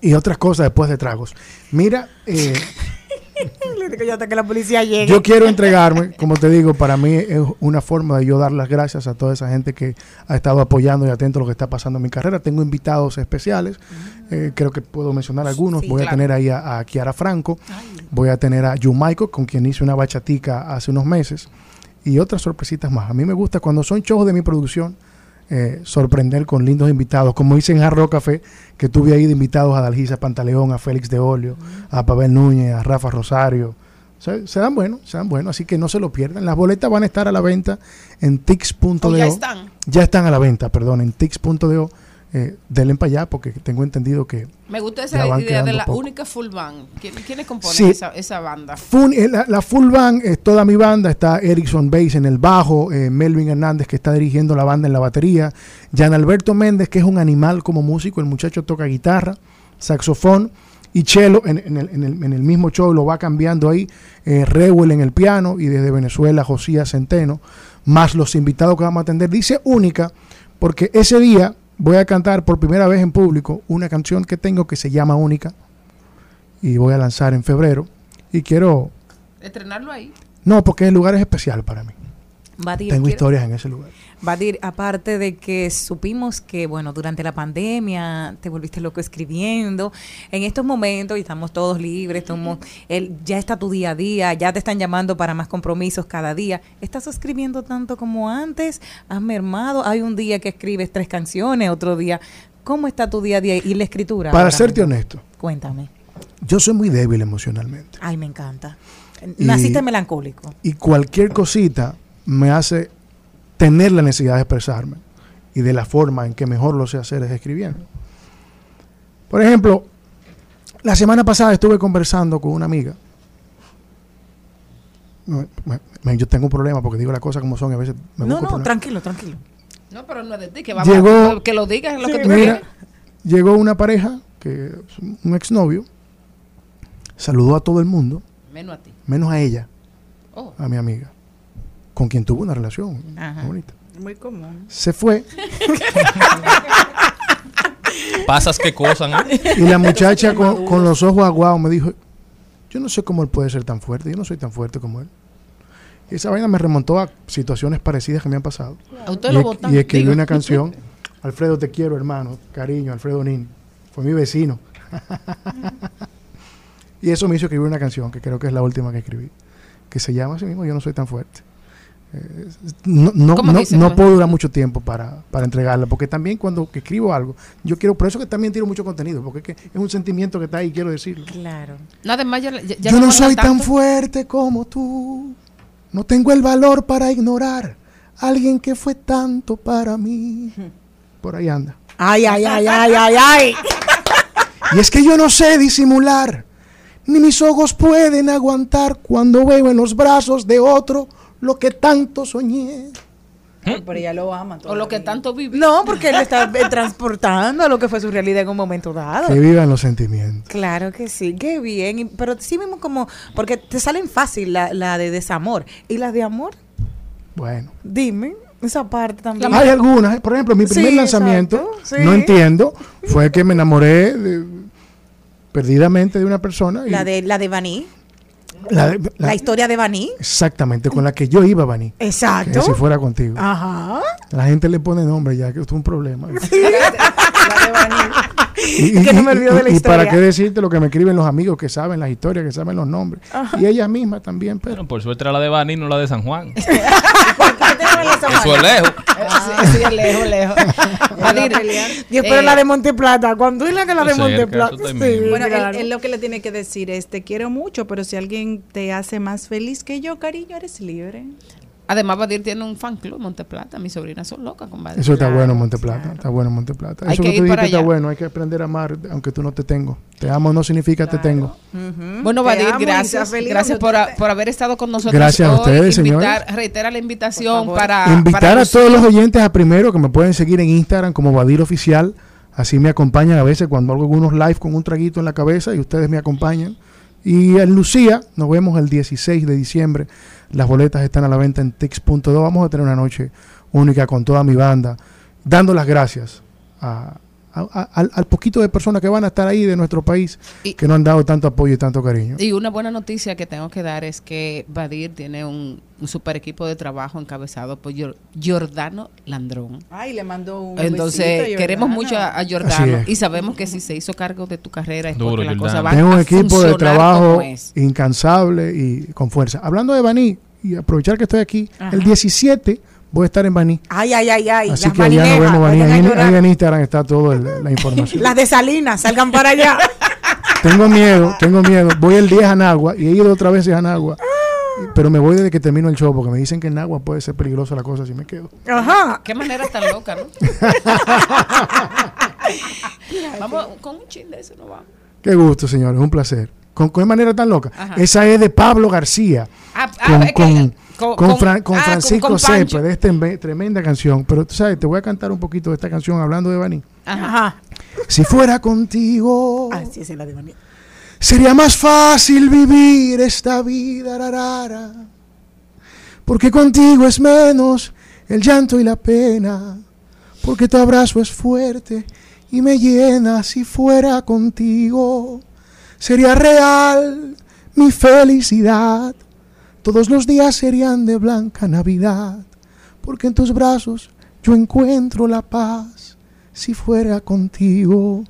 Y otras cosas después de tragos. Mira, eh, (laughs) (laughs) Le digo yo hasta que la policía llegue. yo quiero entregarme, como te digo, para mí es una forma de yo dar las gracias a toda esa gente que ha estado apoyando y atento a lo que está pasando en mi carrera. Tengo invitados especiales, eh, creo que puedo mencionar algunos. Sí, voy claro. a tener ahí a, a Kiara Franco, voy a tener a Jumaico, con quien hice una bachatica hace unos meses, y otras sorpresitas más. A mí me gusta cuando son shows de mi producción. Eh, sorprender con lindos invitados, como hice en Jarro Café, que tuve ahí de invitados a Dalgisa Pantaleón, a Félix de Olio, a Pavel Núñez, a Rafa Rosario, se, se dan buenos, se dan buenos, así que no se lo pierdan. Las boletas van a estar a la venta en tix.do. ¿O ya están? Ya están a la venta, perdón, en tix.do. Eh, denle para allá porque tengo entendido que Me gusta esa idea de la poco. única full band. ¿Quién- ¿Quiénes componen Sí. esa, esa banda? Fun- eh, la, la full band es toda mi banda. Está Erickson Bass en el bajo, eh, Melvin Hernández que está dirigiendo la banda en la batería, Jan Alberto Méndez que es un animal como músico. El muchacho toca guitarra, saxofón y cello en, en el, en el- en el mismo show. Lo va cambiando ahí. Eh, Rewell en el piano y desde Venezuela Josías Centeno. Más los invitados que vamos a atender. Dice única porque ese día voy a cantar por primera vez en público una canción que tengo que se llama Única y voy a lanzar en febrero. Y quiero. Estrenarlo ahí. No, porque el lugar es especial para mí. Tengo quiero- historias en ese lugar. Badir, aparte de que supimos que, bueno, durante la pandemia te volviste loco escribiendo, en estos momentos, y estamos todos libres, estamos, el, ya está tu día a día, ya te están llamando para más compromisos cada día. ¿Estás escribiendo tanto como antes? ¿Has mermado? Hay un día que escribes tres canciones, otro día. ¿Cómo está tu día a día y la escritura? Para ahora serte mismo? honesto, Cuéntame. yo soy muy débil emocionalmente. Ay, me encanta. Y- Naciste melancólico. Y cualquier cosita me hace tener la necesidad de expresarme. Y de la forma en que mejor lo sé hacer es escribiendo. Por ejemplo, La semana pasada estuve conversando con una amiga. Me- me- me- yo tengo un problema porque digo las cosas como son y a veces me No, no, tranquilo, tranquilo. No, pero no es de ti, que vamos Llegó- que lo digas lo que tú Mira, llegó una pareja, que un exnovio, saludó a todo el mundo, Menos a ti. menos a ella, Oh. a mi amiga, con quien tuvo una relación Ajá. muy bonita. Muy común. Se fue Pasas qué cosa, ¿no? y la muchacha con, con los ojos aguados me dijo, yo no sé cómo él puede ser tan fuerte, yo no soy tan fuerte como él. Y esa vaina me remontó a situaciones parecidas que me han pasado. A usted y, lo es- botan, y escribí digo. una canción, Alfredo te quiero hermano, cariño, Alfredo Nin, fue mi vecino. (laughs) y eso me hizo escribir una canción, que creo que es la última que escribí, que se llama así mismo, Yo no soy tan fuerte. Eh, no no, ¿Cómo no, no puedo durar mucho tiempo para, para entregarla, porque también cuando que escribo algo, yo quiero, por eso que también tiro mucho contenido, porque es, que es un sentimiento que está ahí, quiero decirlo. Claro. Nada más ya, ya- ya Yo no soy tan fuerte como tú. No tengo el valor para ignorar a alguien que fue tanto para mí. Por ahí anda. Ay, ay, ay, ay, ay, ay. (laughs) Y es que yo no sé disimular, ni mis ojos pueden aguantar cuando veo en los brazos de otro lo que tanto soñé. Pero ella lo ama. O lo que tanto vive. No, porque él está eh, transportando a lo que fue su realidad en un momento dado. Que vivan los sentimientos. Claro que sí, qué bien. Y- Pero sí mismo como, porque te salen fácil la, la de desamor. ¿Y la de amor? Bueno. Dime, esa parte también. Hay algunas, eh, por ejemplo, mi primer Sí, lanzamiento, sí. no entiendo, fue que me enamoré de- perdidamente de una persona. y La de, la de Baní. La de- La, la- historia de Baní. Exactamente, con la que yo iba, Bani. Exacto. Que si fuera contigo. Ajá. La gente le pone nombre ya, que esto es un problema. (laughs) Y, (laughs) Que no me olvido de la y historia. para qué decirte lo que me escriben los amigos que saben las historias, que saben los nombres. Y ella misma también, pero. Bueno, por suerte era la de Bani, no la de San Juan. (laughs) ¿Por qué tenemos la San Eso es Juan? lejos. Sí, sí, lejos, lejos. Badir, Yo espero eh, la de Monteplata. Cuando es la que la de Monteplata. Sí. Bueno, él, claro. él lo que le tiene que decir es, te quiero mucho, pero si alguien te hace más feliz que yo, cariño, eres libre. Además, Badir tiene un fan club Monteplata. Mis sobrinas son locas con Badir. Eso está bueno en Monteplata. Está bueno en Monteplata. Hay Eso que que ir tú dijiste para está allá. bueno. Hay que aprender a amar, aunque tú no te tengo. Te amo no significa te tengo. Bueno, Te Badir, gracias. feliz Gracias por, a- por haber estado con nosotros. Gracias a ustedes, Invitar- señores. Reitera la invitación para. Invitar para a todos los oyentes a primero que me pueden seguir en Instagram como Badir Oficial. Así me acompañan a veces cuando hago algunos live con un traguito en la cabeza y ustedes me acompañan. Y en Lucía, nos vemos el 16 de diciembre. Las boletas están a la venta en tix.do. Vamos a tener una noche única con toda mi banda, dando las gracias a- a- a- al, al poquito de personas que van a estar ahí de nuestro país Y- que nos han dado tanto apoyo y tanto cariño. Y una buena noticia que tengo que dar es que Badir tiene un, un super equipo de trabajo encabezado por Gior- Giordano Landrón. Ay, le mando un Entonces, besito, queremos mucho a, a Giordano y sabemos que si se hizo cargo de tu carrera es Duro, porque Giordano. cosas van Tengo un a equipo de trabajo incansable y con fuerza. Hablando de Baní, y aprovechar que estoy aquí, el 17 voy a estar en Baní. Ay, ay, ay, ay. Así las que allá nos vemos, Baní. Ahí, en Instagram está toda la información. (laughs) Las de Salinas, salgan para allá. (laughs) tengo miedo, tengo miedo. Voy el 10 a Nagua y he ido otra vez a Nagua. Pero me voy desde que termino el show porque me dicen que en Nagua puede ser peligrosa la cosa si me quedo. Ajá. Qué manera tan loca, ¿no? (laughs) Vamos con un chin de eso, no vamos. Qué gusto, señores, un placer. ¿Con qué manera tan loca? Ajá. Esa es de Pablo García. Ah, ah, con, es que- con, con- con con- Fran- con ah, con- Francisco con. Sepa, de esta tremenda canción. Pero tú sabes, te voy a cantar un poquito de esta canción hablando de Baní. Ajá. Si fuera contigo, Ah, sí, esa es la de Baní. sería más fácil vivir esta vida rara. Porque contigo es menos el llanto y la pena. Porque tu abrazo es fuerte y me llena si fuera contigo. Sería real mi felicidad. Todos los días serían de blanca Navidad. Porque en tus brazos yo encuentro la paz. Si fuera contigo,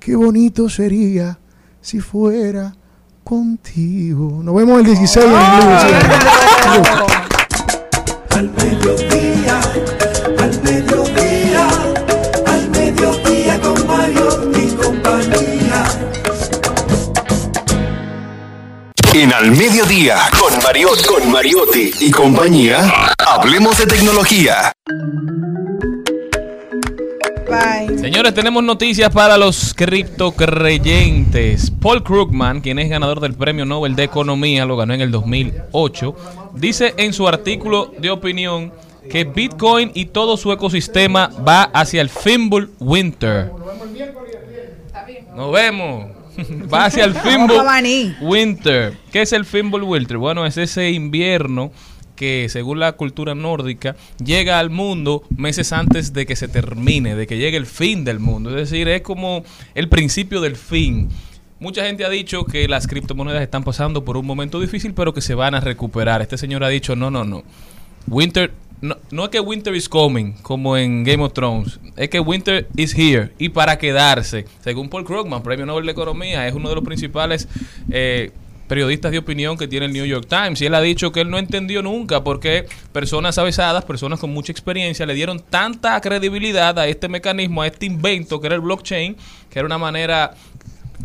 qué bonito sería si fuera contigo. Nos vemos el 16 en Blue. Al mediodía, al mediodía, En Al Mediodía, con Mariot, con Mariotti y compañía, hablemos de tecnología. bye. Señores, tenemos noticias para los criptocreyentes. Paul Krugman, quien es ganador del Premio Nobel de Economía, lo ganó en el 2008, dice en su artículo de opinión que Bitcoin y todo su ecosistema va hacia el Fimble Winter. Nos vemos. (laughs) Va hacia el Baní. Winter. ¿Qué es el Fimble Winter? Bueno, es ese invierno que según la cultura nórdica llega al mundo meses antes de que se termine, de que llegue el fin del mundo. Es decir, es como el principio del fin. Mucha gente ha dicho que las criptomonedas están pasando por un momento difícil, pero que se van a recuperar. Este señor ha dicho, no, no, no. Winter, no, no es que Winter is coming, como en Game of Thrones, es que Winter is here y para quedarse. Según Paul Krugman, Premio Nobel de Economía, es uno de los principales eh, periodistas de opinión que tiene el New York Times. Y él ha dicho que él no entendió nunca por qué personas avesadas, personas con mucha experiencia, le dieron tanta credibilidad a este mecanismo, a este invento que era el blockchain, que era una manera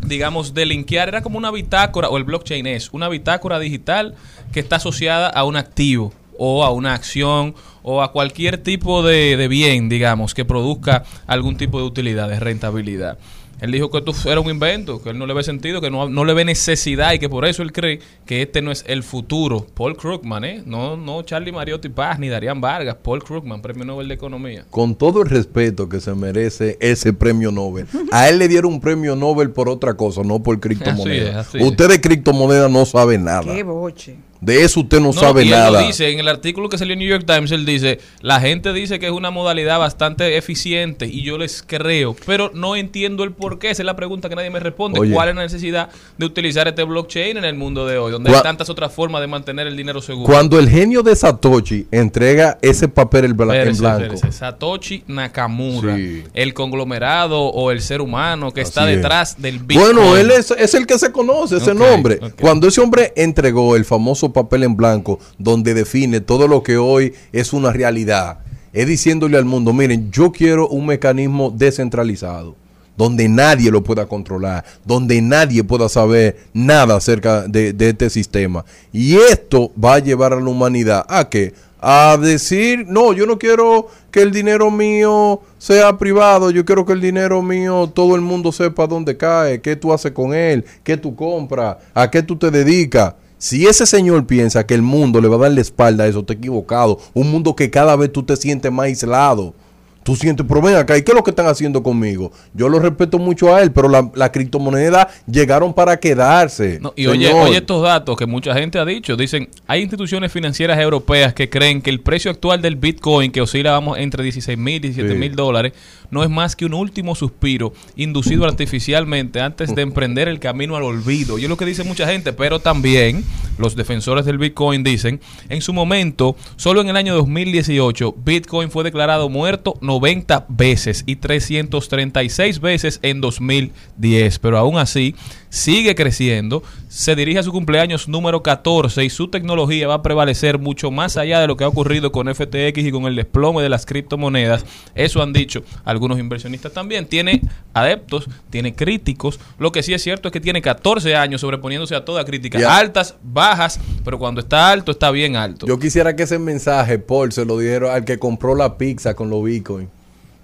digamos, de linkear, era como una bitácora, o el blockchain es una bitácora digital que está asociada a un activo o a una acción o a cualquier tipo de, de bien, digamos, que produzca algún tipo de utilidad, de rentabilidad. Él dijo que esto era un invento, que él no le ve sentido, que no, no le ve necesidad y que por eso él cree que este no es el futuro. Paul Krugman, ¿eh? No, no Charlie Mariotti Paz ni Darían Vargas. Paul Krugman, Premio Nobel de Economía. Con todo el respeto que se merece ese premio Nobel, a él le dieron un premio Nobel por otra cosa, no por (laughs) criptomonedas. Así es, así Usted de criptomonedas no sabe nada. Qué boche. De eso usted no, sabe y él nada. lo dice en el artículo que salió en New York Times, él dice, la gente dice que es una modalidad bastante eficiente y yo les creo, pero no entiendo el por qué. Esa es la pregunta que nadie me responde. Oye. ¿Cuál es la necesidad de utilizar este blockchain en el mundo de hoy, donde hay tantas otras formas de mantener el dinero seguro? Cuando el genio de Satoshi entrega ese papel en blanco. Satoshi Nakamura, Sí. el conglomerado o el ser humano que está es. detrás del Bitcoin. Bueno, él es, es el que se conoce, ese nombre. Cuando ese hombre entregó el famoso papel en blanco, donde define todo lo que hoy es una realidad, es diciéndole al mundo, miren, yo quiero un mecanismo descentralizado, donde nadie lo pueda controlar, donde nadie pueda saber nada acerca de, de este sistema. Y esto va a llevar a la humanidad a que a decir, no, yo no quiero que el dinero mío sea privado, yo quiero que el dinero mío todo el mundo sepa dónde cae, qué tú haces con él, qué tú compras, a qué tú te dedicas. Si ese señor piensa que el mundo le va a dar la espalda a eso, te equivocado. Un mundo que cada vez tú te sientes más aislado. Tú sientes, pero ven acá, ¿y qué es lo que están haciendo conmigo? Yo lo respeto mucho a él, pero la, la criptomoneda llegaron para quedarse. No, y oye, oye estos datos que mucha gente ha dicho. Dicen, hay instituciones financieras europeas que creen que el precio actual del Bitcoin, que oscila vamos, entre 16 mil y 17 mil Sí. dólares, no es más que un último suspiro inducido artificialmente antes de emprender el camino al olvido. Y es lo que dice mucha gente, pero también los defensores del Bitcoin dicen, en su momento, solo en el año 2018, Bitcoin fue declarado muerto 90 veces y 336 veces en 2010, pero aún así sigue creciendo, se dirige a su cumpleaños número 14 y su tecnología va a prevalecer mucho más allá de lo que ha ocurrido con FTX y con el desplome de las criptomonedas. Eso han dicho algunos inversionistas también. Tiene adeptos, tiene críticos. Lo que sí es cierto es que tiene 14 años sobreponiéndose a toda crítica. Altas, bajas, pero cuando está alto, está bien alto. Yo quisiera que ese mensaje, Paul, se lo diera al que compró la pizza con los bitcoins.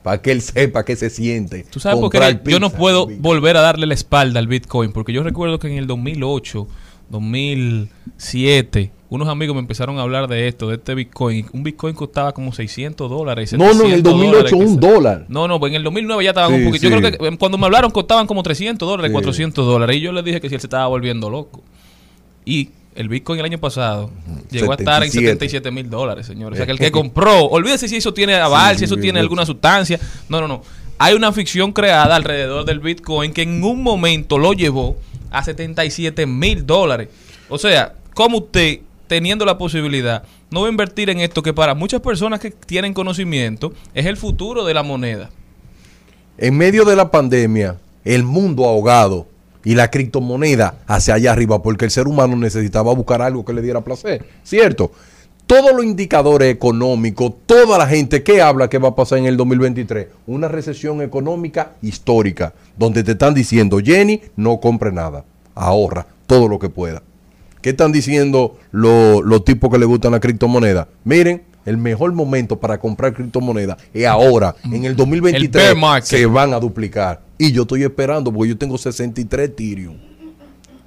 Para que él sepa qué se siente. Tú sabes por qué yo no puedo volver a darle la espalda al Bitcoin, porque yo recuerdo que en el 2008, 2007, unos amigos me empezaron a hablar de esto, de este Bitcoin. Un Bitcoin costaba como 600 dólares. No, no, en el 700 2008 dólares, un dólar. No, no, pues en el 2009 ya estaban Sí, un poquito. Yo creo que eh, cuando me hablaron costaban como 300 dólares, Sí. 400 dólares. Y yo les dije que si él se estaba volviendo loco. Y el Bitcoin el año pasado llegó a estar en 77. 77 mil dólares, señores. O sea, que el que compró, olvídese si eso tiene aval, Sí, si eso tiene alguna sustancia. No, no, no. Hay una ficción creada alrededor del Bitcoin que en un momento lo llevó a 77 mil dólares. O sea, ¿cómo usted, teniendo la posibilidad, no va a invertir en esto que para muchas personas que tienen conocimiento es el futuro de la moneda? En medio de la pandemia, el mundo ahogado y la criptomoneda hacia allá arriba, porque el ser humano necesitaba buscar algo que le diera placer, ¿cierto? Todos los indicadores económicos, toda la gente que habla que va a pasar en el 2023, una recesión económica histórica, donde te están diciendo, Jenny, no compre nada, ahorra todo lo que pueda. ¿Qué están diciendo lo- los tipos que le gustan la criptomoneda? Miren, el mejor momento para comprar criptomonedas es ahora. En el El 2023 bear market. se van a duplicar. Y yo estoy esperando porque yo tengo 63 Ethereum.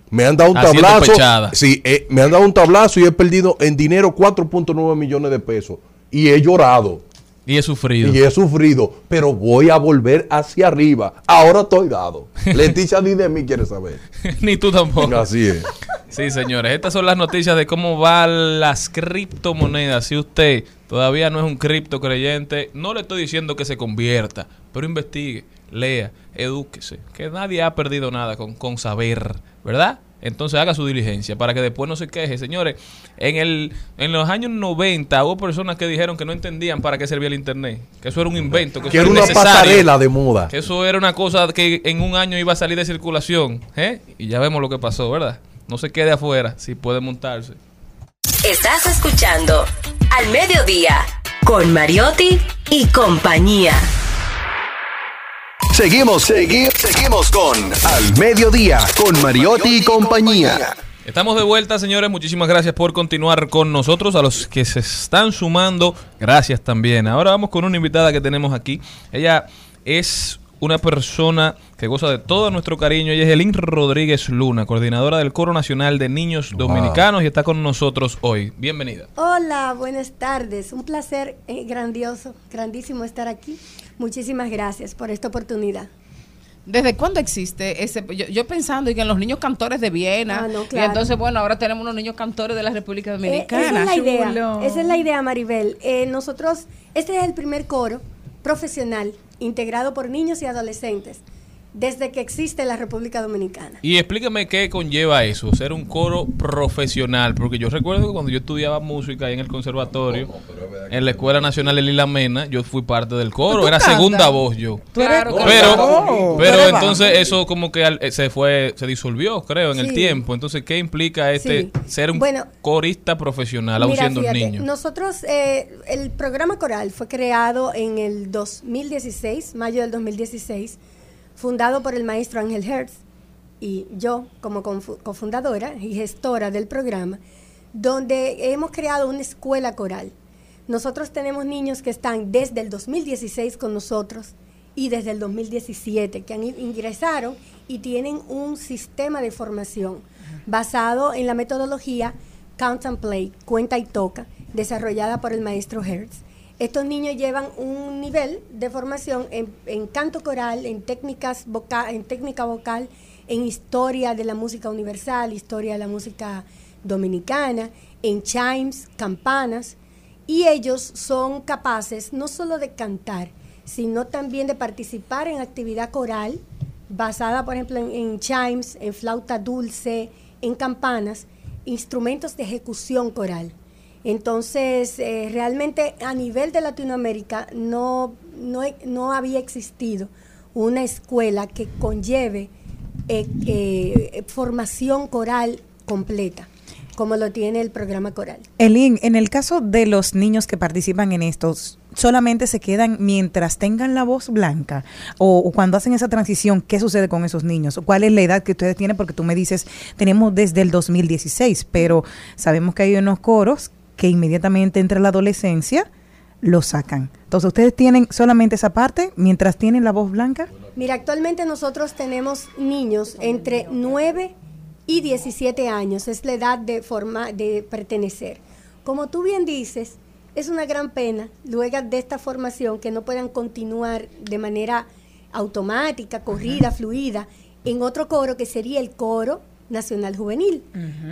Me han dado un Haciendo tablazo. pechada. Sí, eh, me han dado un tablazo y he perdido en dinero 4.9 millones de pesos. Y he llorado. Y he sufrido. Y he sufrido. Pero voy a volver hacia arriba. Ahora estoy dado. (laughs) Leticia ni de mí quiere saber. (laughs) Ni tú tampoco. Así es. Sí, señores, estas son las noticias de cómo van las criptomonedas. Si usted todavía no es un cripto creyente, no le estoy diciendo que se convierta, pero investigue, lea, edúquese, que nadie ha perdido nada con, con saber, ¿verdad? Entonces haga su diligencia para que después no se queje. Señores, en, el, en los años 90 hubo personas que dijeron que no entendían para qué servía el Internet, que eso era un invento, que, Que eso era una pasarela de moda. Que eso era una cosa que en un año iba a salir de circulación. ¿eh? Y ya vemos lo que pasó, ¿verdad? No se quede afuera si puede montarse. Estás escuchando Al Mediodía con Mariotti y compañía. Seguimos, segui- seguimos con Al Mediodía, con Mariotti y compañía. Estamos de vuelta, señores. Muchísimas gracias por continuar con nosotros. A los que se están sumando, gracias también. Ahora vamos con una invitada que tenemos aquí. Ella es una persona que goza de todo nuestro cariño. Ella es Elin Rodríguez Luna, coordinadora del Coro Nacional de Niños Dominicanos y está con nosotros hoy. Bienvenida. Hola, buenas tardes. Un placer eh, grandioso, grandísimo estar aquí. Muchísimas gracias por esta oportunidad. ¿Desde cuándo existe ese? Yo, yo pensando y que en los niños cantores de Viena. Ah, no, Y claro. entonces, bueno, ahora tenemos unos niños cantores de la República Eh, Dominicana. esa es la idea. Esa es la idea, Maribel. Eh, nosotros, este es el primer coro profesional integrado por niños y adolescentes desde que existe la República Dominicana. Y explícame qué conlleva eso, ser un coro profesional, porque yo recuerdo que cuando yo estudiaba música ahí en el conservatorio, en la Escuela Nacional de Lila Mena, yo fui parte del coro, ¿Tú era segunda voz yo. Tú eres- Claro, pero claro. pero entonces eso como que al- eh, se fue, se disolvió, creo, en el tiempo. Entonces, ¿qué implica este Sí. ser un Bueno, corista profesional, aún siendo un niño? Nosotros, eh, el programa coral fue creado en el 2016, mayo del 2016, fundado por el maestro Ángel Hertz y yo como cofundadora y gestora del programa, donde hemos creado una escuela coral. Nosotros tenemos niños que están desde el 2016 con nosotros y desde el 2017 que ingresaron y tienen un sistema de formación basado en la metodología Count and Play, cuenta y toca, desarrollada por el maestro Hertz. Estos niños llevan un nivel de formación en, canto coral, en técnicas voca- en técnica vocal, en historia de la música universal, historia de la música dominicana, en chimes, campanas, y ellos son capaces no solo de cantar, sino también de participar en actividad coral basada, por ejemplo, en chimes, en flauta dulce, en campanas, instrumentos de ejecución coral. Entonces, eh, realmente a nivel de Latinoamérica no, no, no había existido una escuela que conlleve eh, eh, formación coral completa, como lo tiene el programa coral. Elin, en el caso de los niños que participan en estos, solamente se quedan mientras tengan la voz blanca o, o cuando hacen esa transición, ¿qué sucede con esos niños? ¿Cuál es la edad que ustedes tienen? Porque tú me dices, tenemos desde el 2016, pero sabemos que hay unos coros que inmediatamente entra la adolescencia, lo sacan. Entonces, ¿ustedes tienen solamente esa parte mientras tienen la voz blanca? Mira, actualmente nosotros tenemos niños entre 9 y 17 años, es la edad de, forma, de pertenecer. Como tú bien dices, es una gran pena luego de esta formación que no puedan continuar de manera automática, corrida, fluida, en otro coro que sería el coro nacional juvenil,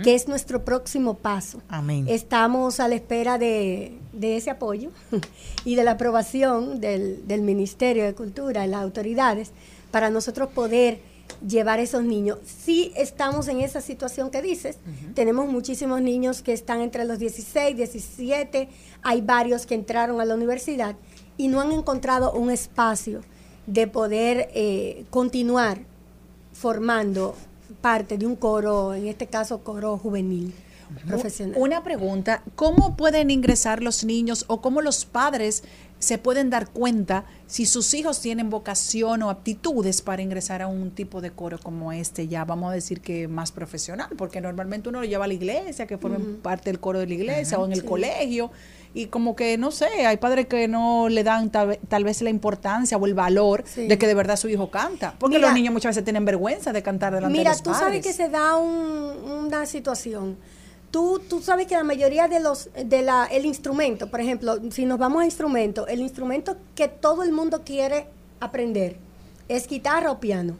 que es nuestro próximo paso. Amén. Estamos a la espera de, de ese apoyo (laughs) y de la aprobación del, del Ministerio de Cultura, de las autoridades, para nosotros poder llevar a esos niños. Sí estamos en esa situación que dices, tenemos muchísimos niños que están entre los 16, 17, hay varios que entraron a la universidad y no han encontrado un espacio de poder eh, continuar formando parte de un coro, en este caso coro juvenil profesional. Una pregunta, ¿cómo pueden ingresar los niños o cómo los padres se pueden dar cuenta si sus hijos tienen vocación o aptitudes para ingresar a un tipo de coro como este, ya vamos a decir que más profesional, porque normalmente uno lo lleva a la iglesia, que formen parte del coro de la iglesia o en el sí. colegio, y como que, no sé, hay padres que no le dan tal, tal vez la importancia o el valor Sí. de que de verdad su hijo canta, porque Mira- los niños muchas veces tienen vergüenza de cantar delante de Mira, los tú padres. sabes que se da un- una situación. Tú, tú sabes que la mayoría de los, de la, el instrumento, por ejemplo, si nos vamos a instrumento, el instrumento que todo el mundo quiere aprender es guitarra o piano.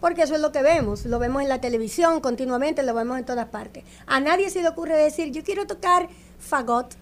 Porque eso es lo que vemos, lo vemos en la televisión continuamente, lo vemos en todas partes. A nadie se le ocurre decir, yo quiero tocar fagot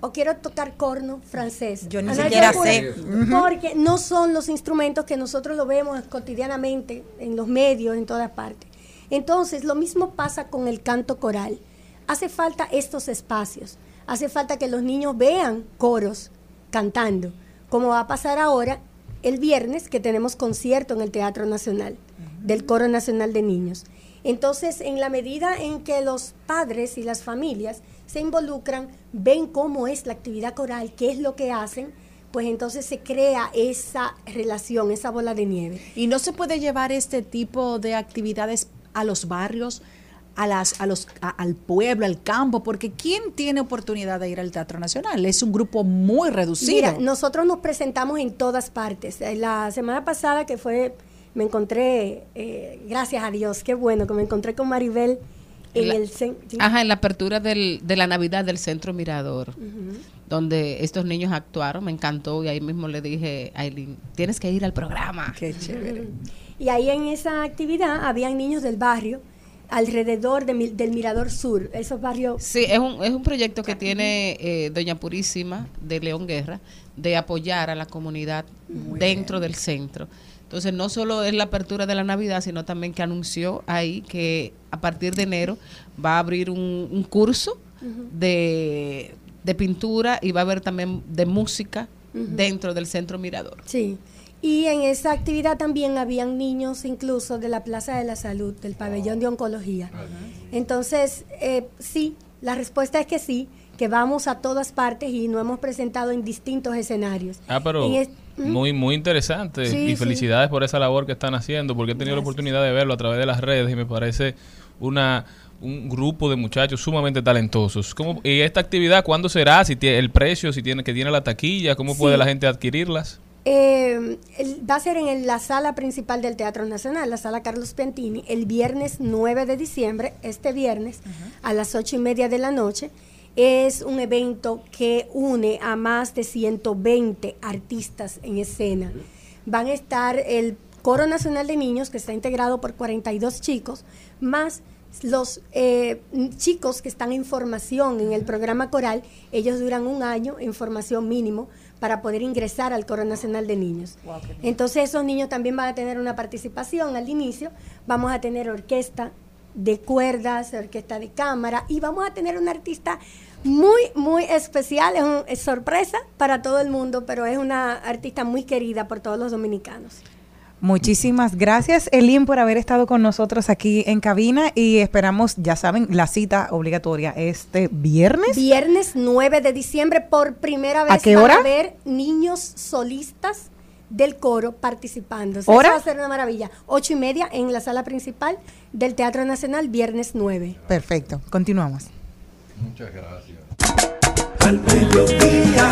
o quiero tocar corno francés. Yo ni siquiera sé. Porque no son los instrumentos que nosotros lo vemos cotidianamente en los medios, en todas partes. Entonces, lo mismo pasa con el canto coral. Hace falta estos espacios. Hace falta que los niños vean coros cantando, como va a pasar ahora el viernes que tenemos concierto en el Teatro Nacional del Coro Nacional de Niños. Entonces, en la medida en que los padres y las familias se involucran, ven cómo es la actividad coral, qué es lo que hacen, pues entonces se crea esa relación, esa bola de nieve. Y no se puede llevar este tipo de actividades a los barrios, a las, a los, a- al pueblo, al campo, porque ¿quién tiene oportunidad de ir al Teatro Nacional? Es un grupo muy reducido. Mira, nosotros nos presentamos en todas partes. Eh, La semana pasada que fue, me encontré, eh, gracias a Dios, qué bueno que me encontré con Maribel en La- el sí. Ajá, en la apertura del, de la Navidad del Centro Mirador, donde estos niños actuaron, me encantó y ahí mismo le dije a Aileen, tienes que ir al programa. Qué chévere. Y ahí en esa actividad habían niños del barrio alrededor de del Mirador Sur, esos barrios. Sí, es un, es un proyecto que tiene eh, Doña Purísima de León Guerra de apoyar a la comunidad dentro del centro. Entonces, no solo es la apertura de la Navidad, sino también que anunció ahí que a partir de enero va a abrir un, un curso de, de pintura y va a haber también de música dentro del centro Mirador. Sí. Y en esa actividad también habían niños incluso de la Plaza de la Salud, del pabellón de oncología. Entonces, eh, sí, la respuesta es que sí, que vamos a todas partes y nos hemos presentado en distintos escenarios. Ah, pero. Muy muy interesante Sí, y sí. felicidades por esa labor que están haciendo porque he tenido la oportunidad de verlo a través de las redes y me parece una un grupo de muchachos sumamente talentosos. ¿Cómo, ¿Y esta actividad cuándo será? Si tiene el precio, si tiene que tiene la taquilla, cómo puede la gente adquirirlas? Eh, va a ser en la sala principal del Teatro Nacional, la sala Carlos Piantini, el viernes 9 de diciembre, este viernes, a las ocho y media de la noche. Es un evento que une a más de 120 artistas en escena. Van a estar el Coro Nacional de Niños, que está integrado por 42 chicos, más los eh, chicos que están en formación en el programa coral, ellos duran un año en formación mínimo para poder ingresar al Coro Nacional de Niños. Entonces esos niños también van a tener una participación al inicio, vamos a tener orquesta de cuerdas, orquesta de cámara y vamos a tener un artista muy, muy especial, es, un- es sorpresa para todo el mundo, pero es una artista muy querida por todos los dominicanos. Muchísimas gracias, Elin, por haber estado con nosotros aquí en cabina y esperamos, ya saben, la cita obligatoria este viernes. Viernes 9 de diciembre, por primera vez ¿A qué hora? ver niños solistas del coro participando. Eso va a ser una maravilla. Ocho y media en la sala principal del Teatro Nacional, viernes 9. Perfecto, continuamos. Muchas gracias. Al mediodía,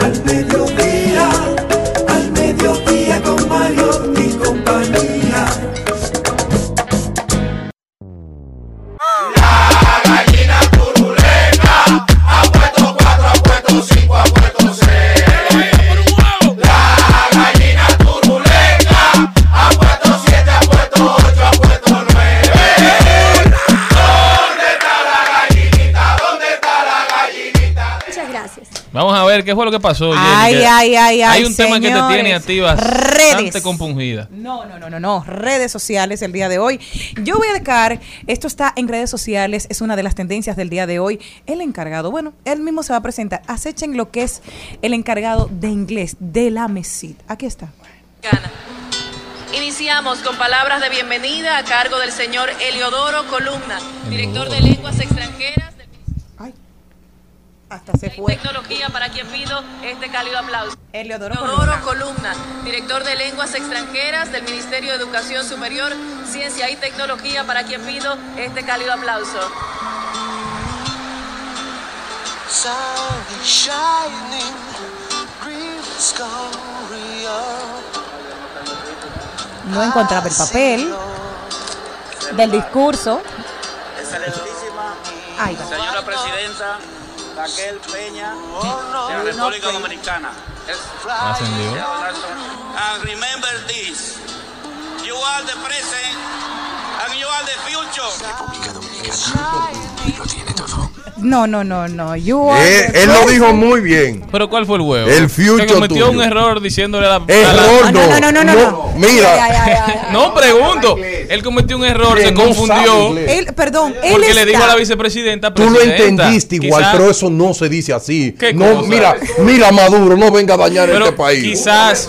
al mediodía, al mediodía con Mario y compañía. Ver qué fue lo que pasó. Ay, ay, ay, ay, Hay un tema que te tiene a ti Redes. bastante compungida. No, no, no, no, no. Redes sociales el día de hoy. Yo voy a dejar, esto está en redes sociales, es una de las tendencias del día de hoy. El encargado, bueno, él mismo se va a presentar. Acechen lo que es el encargado de inglés de la MESID. Aquí está. Iniciamos con palabras de bienvenida a cargo del señor Eliodoro Columna, director de lenguas extranjeras. Hasta se fue. Tecnología para quien pido este cálido aplauso. Eliodoro Columna. Columna, director de lenguas extranjeras del Ministerio de Educación Superior, Ciencia y Tecnología, para quien pido este cálido aplauso. No encontraba el papel del discurso. Excelentísima señora presidenta Raquel Peña de la República Dominicana. Ascendió. And remember this. You are the present and you are the future. No, no, no, no. You Eh, él lo dijo muy bien. Pero ¿cuál fue el huevo? El future Que cometió tuyo. un error diciéndole a la... a la- Error no. no, no, no, no. Mira, No, pregunto. Él cometió un error, Que se no confundió. Él, perdón, él Porque le dijo a la vicepresidenta, tú lo entendiste igual, quizás- pero eso no se dice así. ¿Qué No, cosa? mira, mira Maduro, no venga a dañar Pero este país. quizás,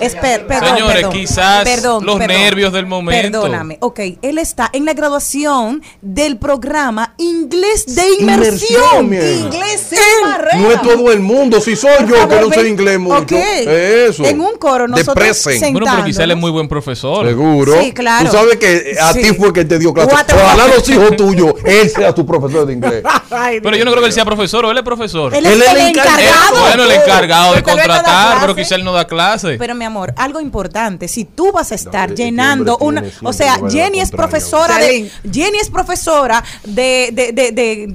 Esper- perdón, Señores, perdón, quizás perdón, los perdón. nervios del momento. Perdóname. Ok, él está en la graduación del programa Inglés de Inmersión, Inglés sin No barrera. es todo el mundo, si soy yo que no sé inglés mucho. Ok. Eso. En un coro nosotros bueno, pero quizás él es muy buen profesor. Seguro. Sí, claro. Tú sabes que a Sí. ti fue que te dio clase. Ojalá los hijos tuyos, él sea tu profesor de inglés. (laughs) Pero yo no creo que él sea profesor, o él es profesor. Él es el el encargado. Eh, bueno, el encargado de no contratar, pero quizá él no da clase. Pero mi amor, algo importante, si tú vas a estar llenando una, o sea, Jenny es profesora de. Jenny es profesora de, de, de, de,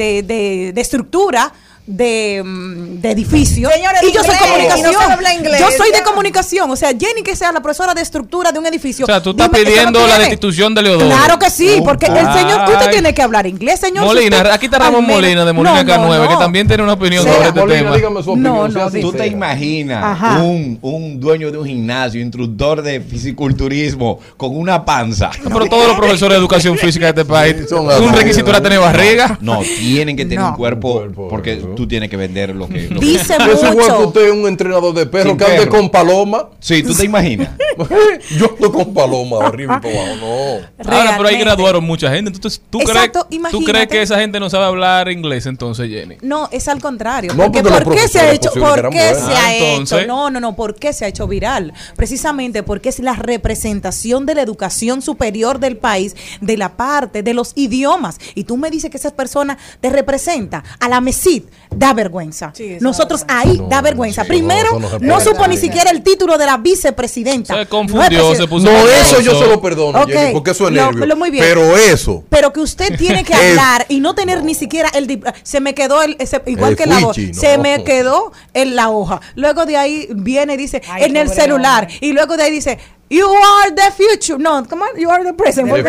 de, de- de estructura. De, mm, de edificio Señora, y yo soy inglés, comunicación y no inglés, yo soy de comunicación o sea Jenny que sea la profesora de estructura de un edificio O sea, tú estás dime, ¿eso lo pidiendo la destitución de Leodoro. claro que sí porque el señor usted Ay. tiene que hablar inglés señor Molina, usted- aquí está Ramón Molina de Molina No, no, K9, que no. también tiene una opinión Sea- sobre este Molina, tema. dígame su opinión, No, sea no, Tú te imaginas un, un dueño de un gimnasio, instructor de fisiculturismo, con una panza. No, pero todos los profesores de educación física de este país, Son un requisito era tener barriga. No, tienen que tener No. un cuerpo porque tú tienes que vender lo que. lo que- dice Es igual que mucho usted es un entrenador de perro Sin que ande perro. con paloma. Sí, tú te imaginas. (laughs) Yo ando con paloma arriba y para abajo. No. Ahora, pero ahí graduaron mucha gente. Entonces, ¿tú, Exacto, crees, ¿tú crees que esa gente no sabe hablar inglés entonces, Jenny? No, es al contrario. No, porque ¿Por qué se ha hecho? ¿Por qué se ha Ah, entonces. hecho? No, no, no. ¿Por qué se ha hecho viral? Precisamente porque es la representación de la educación superior del país, de la parte de los idiomas. Y tú me dices que esa persona te representa a la MESID. Da vergüenza. Sí, Nosotros ahí da vergüenza. sí, Primero, no, supo ni siquiera el título de la vicepresidenta. Se confundió, No se puso No, eso yo se lo perdono, Jenny, porque eso es lo- nervio. lo muy bien. Pero eso. Pero que usted (laughs) tiene que hablar y no tener ni siquiera el se me quedó el ese- igual El que la voz, fuichi, se me quedó en la hoja. Luego de ahí viene y dice Ay, en el celular hombre. y luego de ahí dice You are the future. No, come on, you are the present. No, no,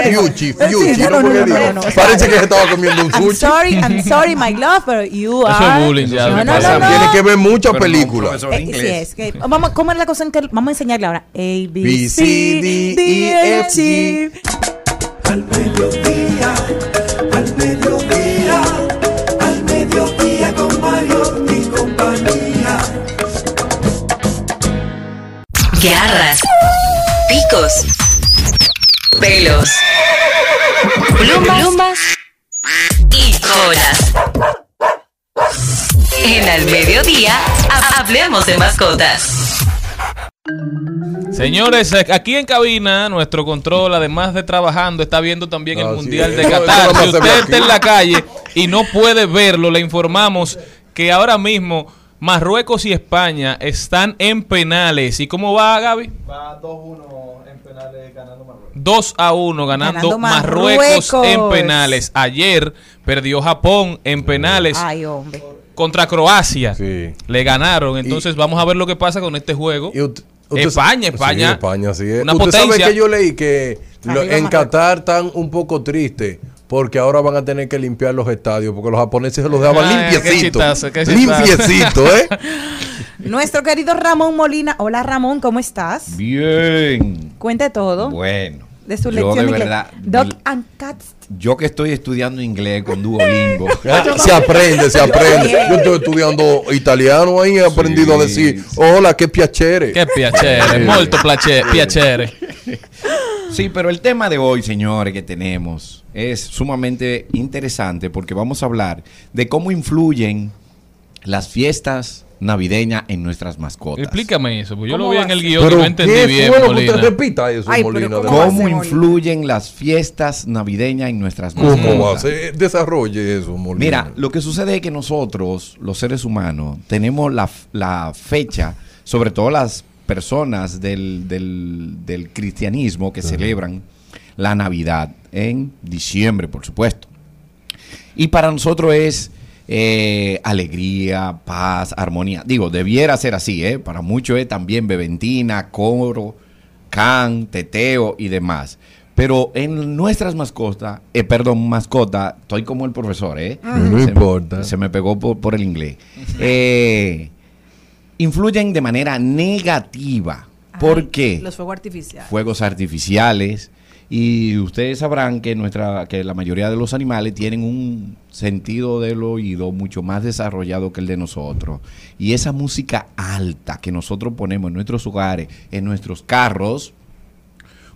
no, no, no, no. Parece que se estaba comiendo un I'm sushi. sorry, I'm sorry, my love, but you Eso are. es bullying ya. No, me no, pasa. no, no. Tiene que ver muchas películas. Eh, sí, es que, vamos, ¿cómo es la cosa en que vamos a enseñarle ahora? A, B, B, C, D, E, F, G. Al mediodía, al mediodía, al mediodía con Mario y compañía. Garras, picos, pelos, plumas, plumas y colas. En al mediodía, ha- hablemos de mascotas. Señores, eh, aquí en cabina, nuestro control, además de trabajando, está viendo también el Así Mundial es. de (laughs) Qatar. Si usted está en la calle y no puede verlo, le informamos que ahora mismo Marruecos y España están en penales. ¿Y cómo va, Gaby? Va 2-1 en penales ganando Marruecos. 2 a 1 ganando, Ganando Marruecos. Marruecos. en penales. Ayer perdió Japón en penales Ay, hombre. contra Croacia. Sí. Le ganaron. Entonces vamos a ver lo que pasa con este juego. Y ut- usted- España, España. Sí, España, sí es. Una Usted potencia. sabe que yo leí que lo- en Marruecos. Qatar están un poco tristes porque ahora van a tener que limpiar los estadios porque los japoneses se los dejaban Ay, qué limpiecitos. Limpiecitos, ¿eh? (laughs) Nuestro querido Ramón Molina. Hola Ramón, ¿cómo estás? Bien. Cuente todo Bueno. De su yo lección de verdad, mi- and Cats. yo que estoy estudiando inglés con Duolingo. (laughs) se aprende, se aprende. Yo estoy estudiando italiano ahí, he aprendido a decir, hola, qué piacere. Qué piacere, molto piacere. Sí, pero el tema de hoy, señores, que tenemos es sumamente interesante porque vamos a hablar de cómo influyen las fiestas navideñas en nuestras mascotas. Explícame eso, porque yo lo ¿Cómo vi en el guion y no entendí ¿qué bien, Molina. usted repita eso, Ay, Molina. ¿cómo influyen las fiestas navideñas en nuestras mascotas? ¿Cómo va a ser? Desarrolle eso, Molina. Mira, lo que sucede es que nosotros, los seres humanos, tenemos la, la fecha, sobre todo las personas del, del- del cristianismo que celebran la Navidad en diciembre, por supuesto. Y para nosotros es eh, alegría, paz, armonía. Digo, debiera ser así, ¿eh? Para muchos es también beventina, coro, can, teteo y demás. Pero en nuestras mascotas, eh, perdón, mascota, estoy como el profesor, ¿eh? No Se me- importa. Se me pegó por, por el inglés. (laughs) Eh, influyen de manera negativa. ¿Por qué? Los fuegos artificiales. fuegos artificiales y ustedes sabrán que nuestra que la mayoría de los animales tienen un sentido del oído mucho más desarrollado que el de nosotros y esa música alta que nosotros ponemos en nuestros hogares, en nuestros carros,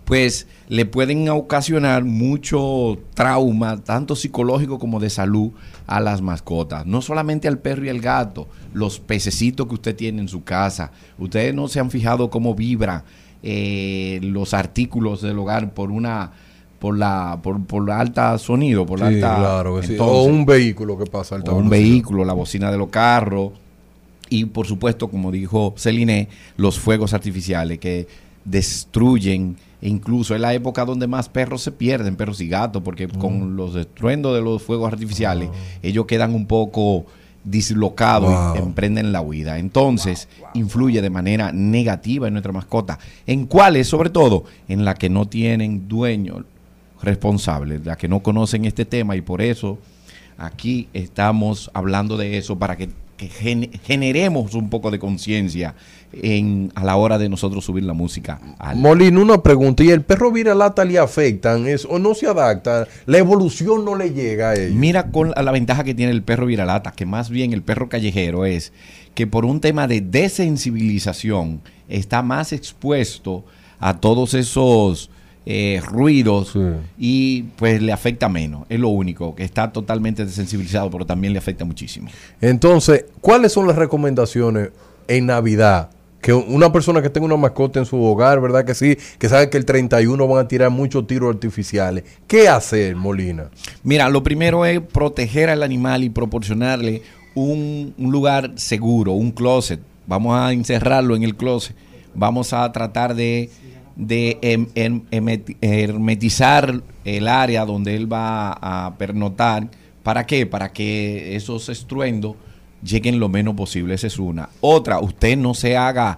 pues le pueden ocasionar mucho trauma, tanto psicológico como de salud, a las mascotas. No solamente al perro y al gato, los pececitos que usted tiene en su casa. Ustedes no se han fijado cómo vibra eh, los artículos del hogar por una por la por, por la alta sonido, por la Sí, alta claro que sí. Entonces, o un vehículo que pasa alta o un velocidad. vehículo, la bocina de los carros y por supuesto, como dijo Celine, los fuegos artificiales que destruyen e incluso es la época donde más perros se pierden, perros y gatos, porque Mm. con los estruendos de los fuegos artificiales ellos quedan un poco dislocados Wow. y emprenden la huida. Entonces, influye de manera negativa en nuestra mascota. ¿En cuáles? Sobre todo, en la que no tienen dueño responsable, la que no conocen este tema y por eso aquí estamos hablando de eso para que, que gen- generemos un poco de conciencia en a la hora de nosotros subir la música al Molina, una pregunta. ¿Y el perro viralata le afectan eso, o no se adapta? ¿La evolución no le llega a ellos? Mira con la, la ventaja que tiene el perro viralata, que más bien el perro callejero es que por un tema de desensibilización está más expuesto a todos esos eh, ruidos y pues le afecta menos. Es lo único, que está totalmente desensibilizado, pero también le afecta muchísimo. Entonces, ¿cuáles son las recomendaciones en Navidad? Que una persona que tenga una mascota en su hogar, ¿verdad que sí? Que sabe que el 31 van a tirar muchos tiros artificiales. ¿Qué hacer, Molina? Mira, lo primero es proteger al animal y proporcionarle un, un lugar seguro, un closet. Vamos a encerrarlo en el closet. Vamos a tratar de, de hermetizar el área donde él va a pernotar. ¿Para qué? Para que esos estruendos lleguen lo menos posible. Esa es una. Otra, usted no se haga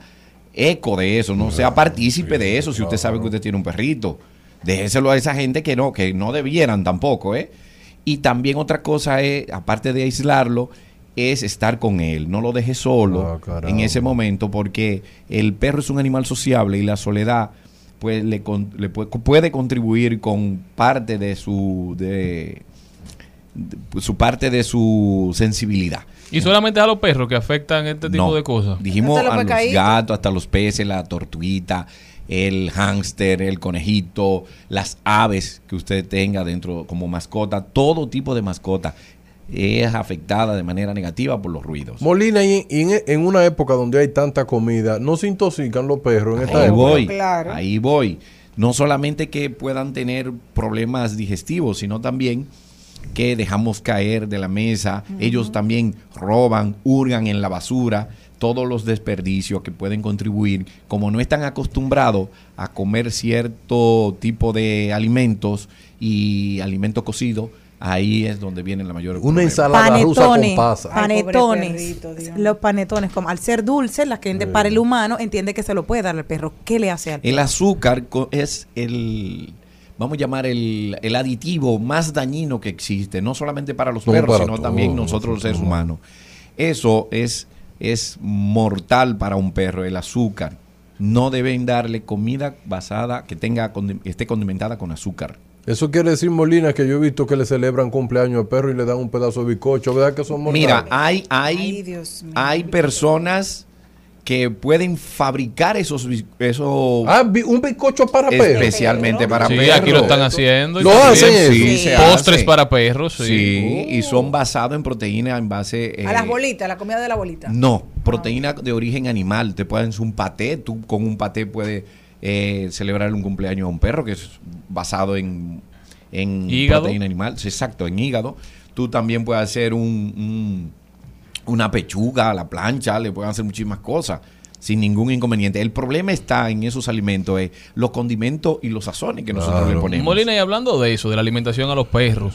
eco de eso, no sea partícipe de eso si usted sabe que usted tiene un perrito. Déjeselo a esa gente que no, que no debieran tampoco, ¿eh? Y también otra cosa es, aparte de aislarlo, es estar con él. No lo deje solo en ese momento porque el perro es un animal sociable y la soledad pues le, con- le puede, puede contribuir con parte de su de, de su parte de su sensibilidad. Y solamente a los perros que afectan este tipo No. de cosas. Dijimos Hasta los a los gatos, hasta los peces, la tortuguita, el hámster, el conejito, las aves que usted tenga dentro como mascota, todo tipo de mascota es afectada de manera negativa por los ruidos. Molina, y, en, en una época donde hay tanta comida, ¿no se intoxican los perros en esta Ahí época? voy, ahí voy. No solamente que puedan tener problemas digestivos, sino también que dejamos caer de la mesa. Ellos también roban, hurgan en la basura todos los desperdicios que pueden contribuir. Como no están acostumbrados a comer cierto tipo de alimentos y alimento cocido, ahí es donde viene la mayor Una ensalada rusa con Panetones, pasa. panetones, los panetones, como al ser dulces, la gente para el humano entiende que se lo puede dar al perro. ¿Qué le hace al perro? El azúcar es el, vamos a llamar el, el aditivo más dañino que existe, no solamente para los No, perros, para sino todos, también nosotros los seres humanos. Eso es, es mortal para un perro, el azúcar. No deben darle comida basada que tenga esté condimentada con azúcar. Eso quiere decir, Molina, que yo he visto que le celebran cumpleaños al perro y le dan un pedazo de bizcocho, ¿verdad que son mortales? Mira, hay, hay, hay personas que pueden fabricar esos esos Ah, un bizcocho para perros. especialmente para Sí, perros. aquí lo están haciendo. y Lo hacen sí, Postres hace. para perros, sí. Sí, y son basados en proteína en base A eh, las bolitas, la comida de la bolita. No, proteína de origen animal. Te pueden hacer un paté. Tú con un paté puedes eh, celebrar un cumpleaños a un perro que es basado en, en Hígado. proteína animal. Sí, Exacto, en hígado. Tú también puedes hacer un, un- una pechuga a la plancha. Le pueden hacer muchísimas cosas sin ningún inconveniente. El problema está en esos alimentos, es los condimentos y los sazones que nosotros le ponemos. Molina, y hablando de eso, de la alimentación a los perros,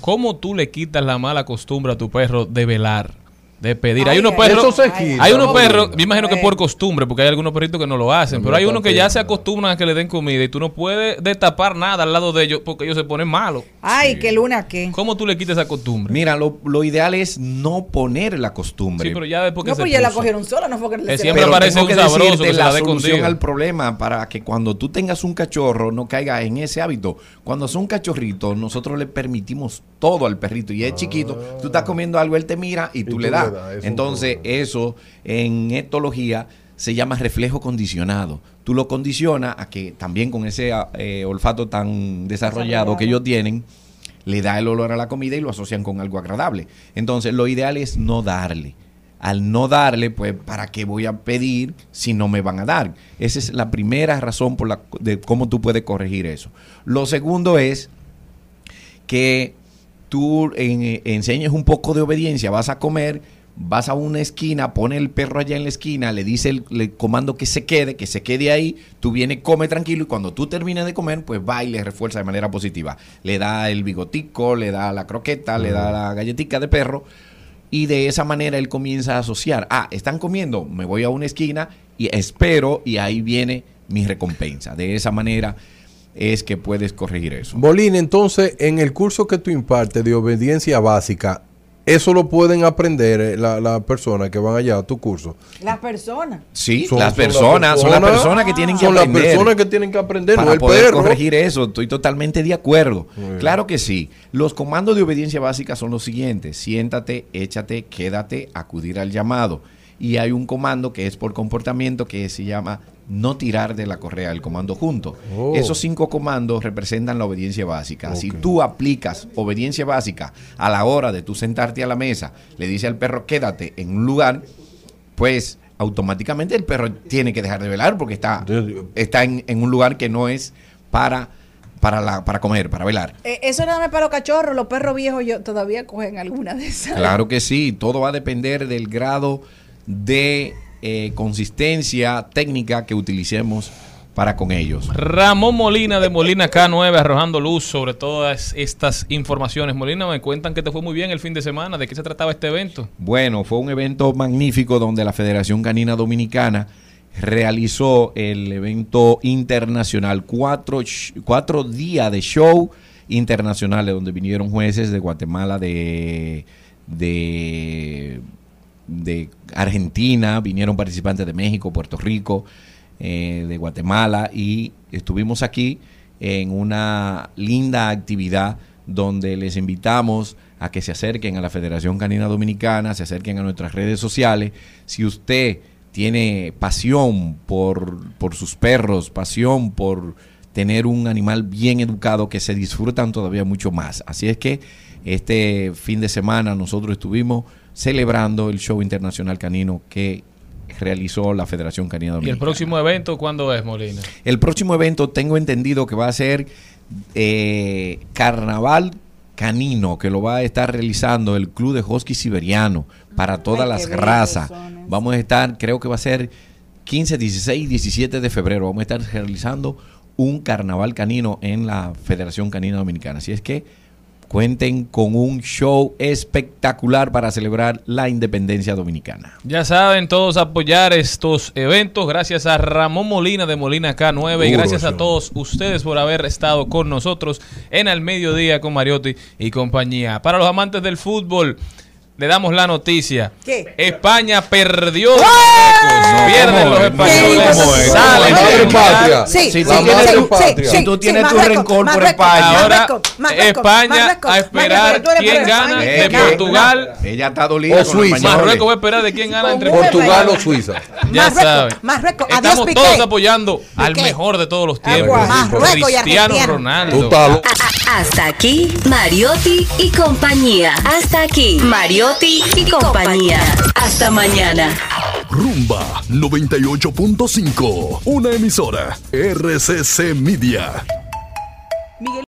¿cómo tú le quitas la mala costumbre a tu perro de velar? De pedir. hay Ay, unos perros. eso se quita, hay unos perros, me imagino que por costumbre, porque hay algunos perritos que no lo hacen, pero hay unos que ya se acostumbran a que le den comida y tú no puedes destapar nada al lado de ellos porque ellos se ponen malos. Ay, qué luna, qué. ¿Cómo tú le quitas esa costumbre? Mira, lo, lo ideal es no poner la costumbre. Sí, pero ya después que No, pues ya la cogieron sola, no fue que le Eh, siempre tengo un que sabroso que la la solución contigo. al problema para que cuando tú tengas un cachorro no caiga en ese hábito. Cuando son cachorritos, nosotros le permitimos todo al perrito y es chiquito. Tú estás comiendo algo, él te mira y tú, le das. Es Entonces, eso en etología se llama reflejo condicionado. Tú lo condicionas a que también con ese eh, olfato tan desarrollado que ellos tienen, le da el olor a la comida y lo asocian con algo agradable. Entonces, lo ideal es no darle. Al no darle, pues, ¿para qué voy a pedir si no me van a dar? Esa es la primera razón por la de cómo tú puedes corregir eso. Lo segundo es que tú en- enseñes un poco de obediencia, vas a comer, vas a una esquina, pone el perro allá en la esquina, le dice el, comando que se quede, que se quede ahí, tú vienes, come tranquilo y cuando tú termines de comer, pues va y le refuerza de manera positiva. Le da el bigotico, le da la croqueta, le da la galletica de perro y de esa manera él comienza a asociar, ah, están comiendo, me voy a una esquina y espero y ahí viene mi recompensa. De esa manera es que puedes corregir eso. Bolín, entonces, en el curso que tú impartes de obediencia básica, eso lo pueden aprender eh, la, la persona que van allá a tu curso. Las personas. Sí, Son- las son las personas, son las personas- personas que tienen que son las aprender. personas que tienen que aprender, para no el poder perro. corregir eso. Estoy totalmente de acuerdo. Claro que sí. Los comandos de obediencia básica son los siguientes: siéntate, échate, quédate, acudir al llamado. Y hay un comando que es por comportamiento que se llama no tirar de la correa, el comando junto. Oh. Esos cinco comandos representan la obediencia básica. Si tú aplicas obediencia básica a la hora de tú sentarte a la mesa, le dice al perro quédate en un lugar, pues automáticamente el perro tiene que dejar de velar porque está, está en, en un lugar que no es para, para, la, para comer, para velar. Eh, eso nada más para los cachorros, los perros viejos yo todavía cogen alguna de esas. Claro que sí, todo va a depender del grado de eh, consistencia técnica que utilicemos para con ellos. Ramón Molina de Molina K9 arrojando luz sobre todas estas informaciones. Molina, me cuentan que te fue muy bien el fin de semana. ¿De qué se trataba este evento? Bueno, fue un evento magnífico donde la Federación Canina Dominicana realizó el evento internacional, cuatro, cuatro días de show internacionales donde vinieron jueces de Guatemala, de, de, de Argentina, vinieron participantes de México, Puerto Rico, eh, de Guatemala y estuvimos aquí en una linda actividad donde les invitamos a que se acerquen a la Federación Canina Dominicana, se acerquen a nuestras redes sociales. Si usted tiene pasión por, por sus perros, pasión por tener un animal bien educado, que se disfrutan todavía mucho más. Así es que este fin de semana nosotros estuvimos celebrando el show internacional canino que realizó la Federación Canina ¿Y Dominicana. el próximo evento cuándo es, Molina? El próximo evento tengo entendido que va a ser eh, Carnaval Canino, que lo va a estar realizando el Club de Husky Siberiano para todas Ay, las razas. Vamos a estar, creo que va a ser 15, 16 y 17 de febrero. Vamos a estar realizando un Carnaval Canino en la Federación Canina Dominicana. Así es que cuenten con un show espectacular para celebrar la independencia dominicana. Ya saben, todos apoyar estos eventos. Gracias a Ramón Molina de Molina K9 y gracias a todos ustedes por haber estado con nosotros en el mediodía con Mariotti y compañía. Para los amantes del fútbol, le damos la noticia. ¿Qué? España perdió. de ¡Ah! Pierden los españoles. Salen del patria. Sí, Si tú tienes, tu- patria. si tú tienes tu Marruecos, rencor por España, Ahora España a esperar quién gana de Portugal. ella está dolida O Suiza. Marruecos va a esperar de quién gana entre Portugal o Suiza. Ya saben. Marruecos, Estamos todos apoyando al mejor de todos los tiempos. Cristiano Ronaldo. Hasta aquí, Mariotti y compañía. Hasta aquí, Mariotti y compañía. Hasta mañana. Rumba 98.5. Una emisora. RCC Media.